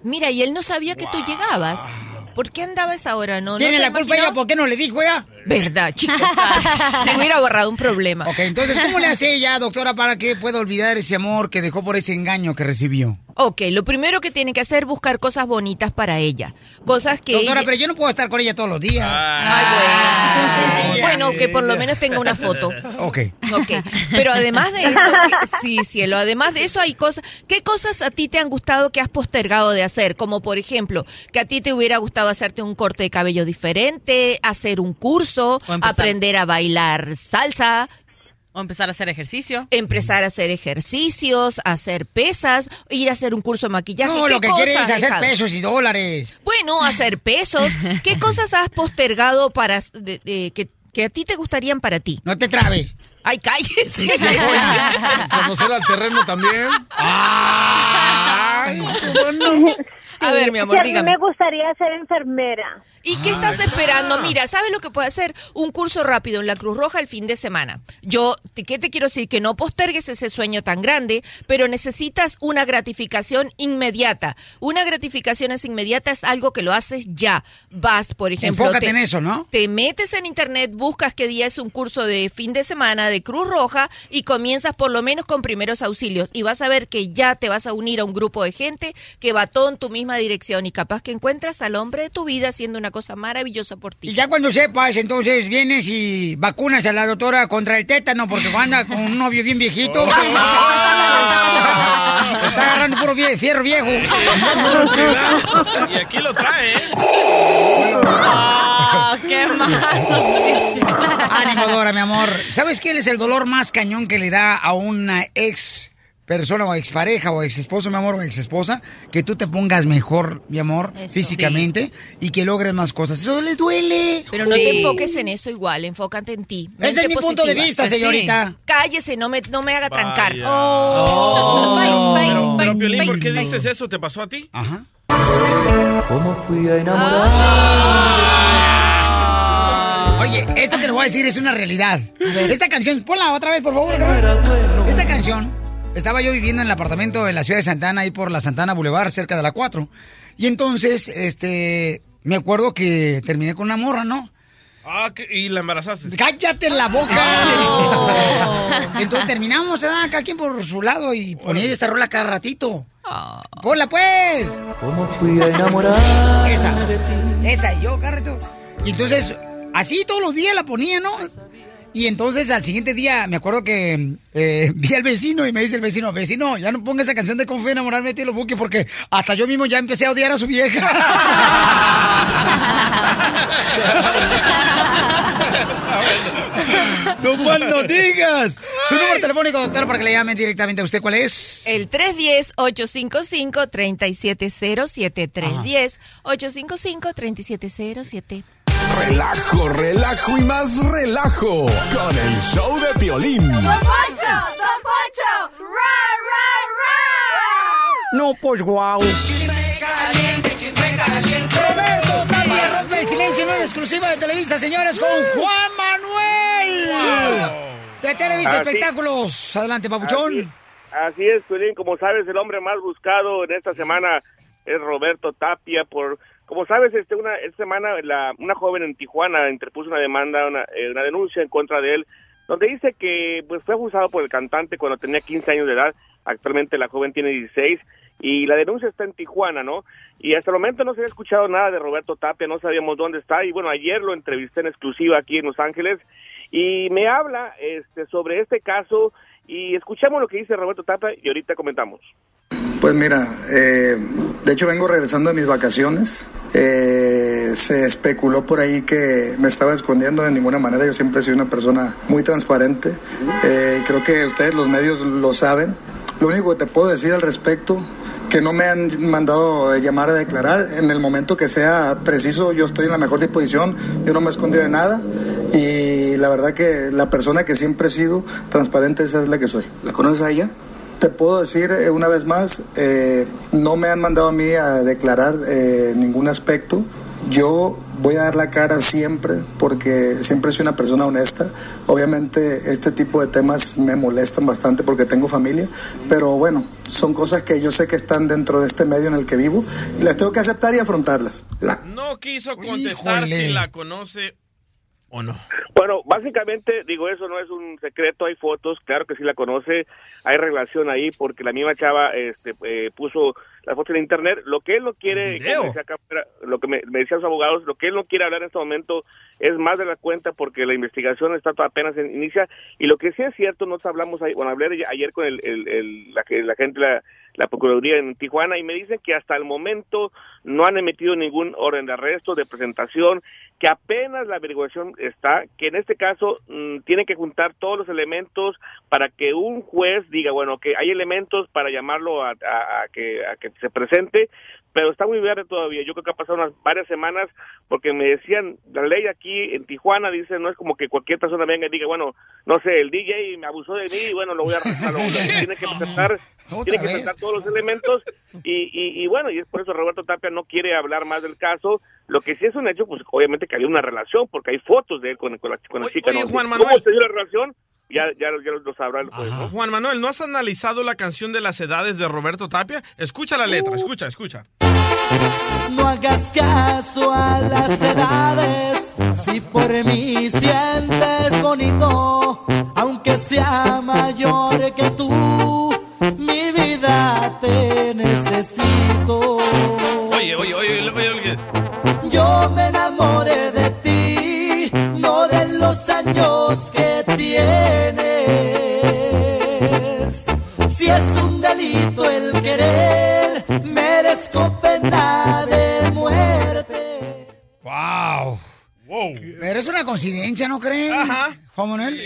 Mira, y él no sabía que tú llegabas. ¿Por qué andaba a esa hora? No, Tiene no la culpa ella, ¿por qué no le dijo ella? Verdad, chicos. Se hubiera borrado un problema. Ok, entonces, ¿cómo le hace ella, doctora, para que pueda olvidar ese amor que dejó por ese engaño que recibió? Ok, lo primero que tiene que hacer es buscar cosas bonitas para ella. Cosas que... Doctora, ella- pero yo no puedo estar con ella todos los días. Ay, bueno. Bueno, que por lo menos tenga una foto. Ok. Ok, pero además de eso, que- sí, cielo, además de eso hay cosas, ¿qué cosas a ti te han gustado que has postergado de hacer? Como por ejemplo, que a ti te hubiera gustado hacerte un corte de cabello diferente, hacer un curso, aprender a bailar salsa. O empezar a hacer ejercicio. Empezar a hacer ejercicios, hacer pesas, ir a hacer un curso de maquillaje. No, ¿Qué lo que cosas quiere es hacer dejado? pesos y dólares. Bueno, hacer pesos. ¿Qué cosas has postergado para de- de- que, que a ti te gustarían para ti? No te trabes. Ay, cállese. Conocer al terreno también. A ver, mi amor, Sí, a mí me gustaría ser enfermera. ¿Y qué estás esperando? Mira, ¿sabes lo que puede hacer? Un curso rápido en la Cruz Roja el fin de semana. Yo, ¿qué te quiero decir? Que no postergues ese sueño tan grande, pero necesitas una gratificación inmediata. Una gratificación es inmediata, es algo que lo haces ya. Vas, por ejemplo. Enfócate te- en eso, ¿no? Te metes en internet, buscas qué día es un curso de fin de semana de Cruz Roja y comienzas por lo menos con primeros auxilios. Y vas a ver que ya te vas a unir a un grupo de gente que va todo en tu misma dirección y capaz que encuentras al hombre de tu vida haciendo una cosa maravillosa por ti. Y ya cuando sepas, entonces vienes y vacunas a la doctora contra el tétano porque anda con un novio bien viejito. Oh. Está agarrando puro vie- fierro viejo. Y aquí lo trae, ¿eh? Ah, qué mal. Ánimo, Dora, mi amor. ¿Sabes qué es el dolor más cañón que le da a una ex persona o expareja o ex esposo, mi amor, o ex esposa? Que tú te pongas mejor, mi amor, Eso. físicamente y que logres más cosas. Eso les duele. Pero no te enfoques en eso igual, enfócate en ti. Ese es mi punto de vista, señorita. Cállese, no me, no me haga trancar. Oh. Pero, Bye, pero, bye, pero, Piolín, ¿por qué dices eso? ¿Te pasó a ti? Ajá. ¿Cómo fui a enamorar? Oye, esto que le voy a decir es una realidad. Esta canción, ponla otra vez, por favor. Esta canción, estaba yo viviendo en el apartamento en la ciudad de Santana, ahí por la Santana Boulevard, cerca de la 4. Y entonces, este, me acuerdo que terminé con una morra, ¿no? Ah, ¿qué? ¿y la embarazaste? ¡Cállate la boca! Entonces terminamos, ¿verdad? Cada quien por su lado y ponía yo esta rola cada ratito. ¡Ponla, pues! ¿Cómo fui a enamorar? Esa, esa, y yo, cada rato. Y entonces, así todos los días la ponía, ¿no? Y entonces al siguiente día me acuerdo que eh, vi al vecino y me dice el vecino, vecino, ya no ponga esa canción de Cómo fui a enamorarme de ti, los buques, porque hasta yo mismo ya empecé a odiar a su vieja. no más no digas. Su número telefónico, doctor, para que le llamen directamente a usted, ¿cuál es? El 310-855-3707. 310-855-3707. Relajo, relajo y más relajo con el show de Piolín. No, pues guau. Roberto Tapia rompe el silencio en una exclusiva de Televisa, señores, con Juan Manuel. De Televisa Así- Espectáculos. Adelante, papuchón. Así es, Piolín. Como sabes, el hombre más buscado en esta semana es Roberto Tapia. Por, como sabes, este una esta semana la, una joven en Tijuana interpuso una demanda, una, eh, una denuncia en contra de él, donde dice que pues fue abusado por el cantante cuando tenía 15 años de edad. Actualmente la joven tiene 16 y la denuncia está en Tijuana, ¿no? Y hasta el momento no se había escuchado nada de Roberto Tapia, no sabíamos dónde está y bueno, ayer lo entrevisté en exclusiva aquí en Los Ángeles y me habla este sobre este caso y escuchamos lo que dice Roberto Tapia y ahorita comentamos. Pues mira, eh, de hecho vengo regresando de mis vacaciones. Eh, se especuló por ahí que me estaba escondiendo de ninguna manera. Yo siempre he sido una persona muy transparente. Eh, creo que ustedes los medios lo saben. Lo único que te puedo decir al respecto, que no me han mandado llamar a declarar. En el momento que sea preciso, yo estoy en la mejor disposición. Yo no me escondo de nada. Y la verdad que la persona que siempre he sido transparente, esa es la que soy. ¿La conoces a ella? Te puedo decir eh, una vez más, eh, no me han mandado a mí a declarar eh, ningún aspecto. Yo voy a dar la cara siempre porque siempre soy una persona honesta. Obviamente este tipo de temas me molestan bastante porque tengo familia, pero bueno, son cosas que yo sé que están dentro de este medio en el que vivo y las tengo que aceptar y afrontarlas. No quiso contestar Híjole. si la conoce o no. Bueno, básicamente, digo, eso no es un secreto, hay fotos, claro que sí la conoce, hay relación ahí, porque la misma chava este, eh, puso la foto en internet. Lo que él no quiere, acá lo que me, me decían los abogados, lo que él no quiere hablar en este momento es más de la cuenta, porque la investigación está apenas en, inicia, y lo que sí es cierto, nos hablamos, ahí- bueno, hablé ayer con el, el- el- la, que- la gente, la, la Procuraduría en Tijuana, y me dicen que hasta el momento no han emitido ningún orden de arresto, de presentación, que apenas la averiguación está, que en este caso mm, tiene que juntar todos los elementos para que un juez diga, bueno, que hay elementos para llamarlo a, que, a que se presente, pero está muy verde todavía. Yo creo que ha pasado unas varias semanas porque me decían, la ley aquí en Tijuana dice, no es como que cualquier persona venga y diga, bueno, no sé, el DJ me abusó de mí y bueno, lo voy a arrestar. Lo- lo- tiene que presentar, tiene que presentar todos los elementos y, y, y bueno, y es por eso Roberto Tapia no quiere hablar más del caso. Lo que sí es un hecho, pues obviamente que había una relación porque hay fotos de él con, con la, con la chica. oye, ¿no? Juan ¿Cómo Manuel. se dio la relación? Ya, ya, ya lo sabrá el juez, ¿no? Juan Manuel, ¿no has analizado la canción de las edades de Roberto Tapia? Escucha la letra, escucha, escucha. No hagas caso a las edades, si por mí sientes bonito, aunque sea mayor que tú, mi vida te necesito. Oye, oye, oye, oye, oye. Yo me enamoré de ti, no de los años que Pero es una coincidencia, ¿no creen? Ajá.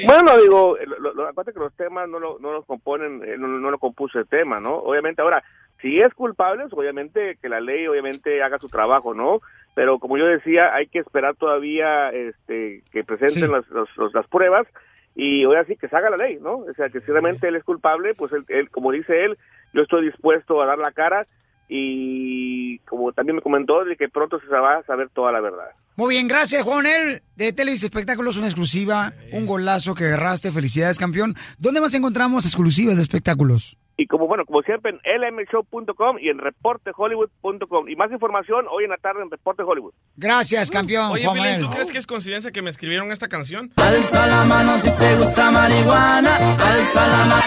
Bueno, digo, lo, lo, lo- acuérdate que los temas no lo, no los componen, eh, no, no lo compuso el tema, ¿no? Obviamente, ahora, si es culpable, pues, obviamente que la ley, obviamente, haga su trabajo, ¿no? Pero como yo decía, hay que esperar todavía este, que presenten las, los- los- las pruebas y ahora sí que se haga la ley, ¿no? O sea, que si realmente él es culpable, pues él, él, como dice él, yo estoy dispuesto a dar la cara y como también me comentó, de que pronto se va a saber toda la verdad. Muy bien, gracias, Juan Manuel. De Televisa Espectáculos, una exclusiva, un golazo que agarraste. Felicidades, campeón. ¿Dónde más encontramos exclusivas de espectáculos? Y como bueno, como siempre en lmshow.com y en reportehollywood.com. Y más información hoy en la tarde en Reporte Hollywood. Gracias, campeón. Oye, Juan. ¿tú crees que es coincidencia que me escribieron esta canción? Alza la mano si te gusta marihuana. Alza la mano.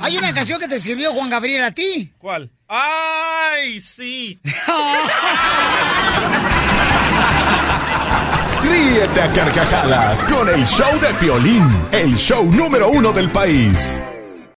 Hay una canción que te escribió Juan Gabriel a ti. ¿Cuál? ¡Ay, sí! Ríete a carcajadas con el show de Piolín, el show número uno del país.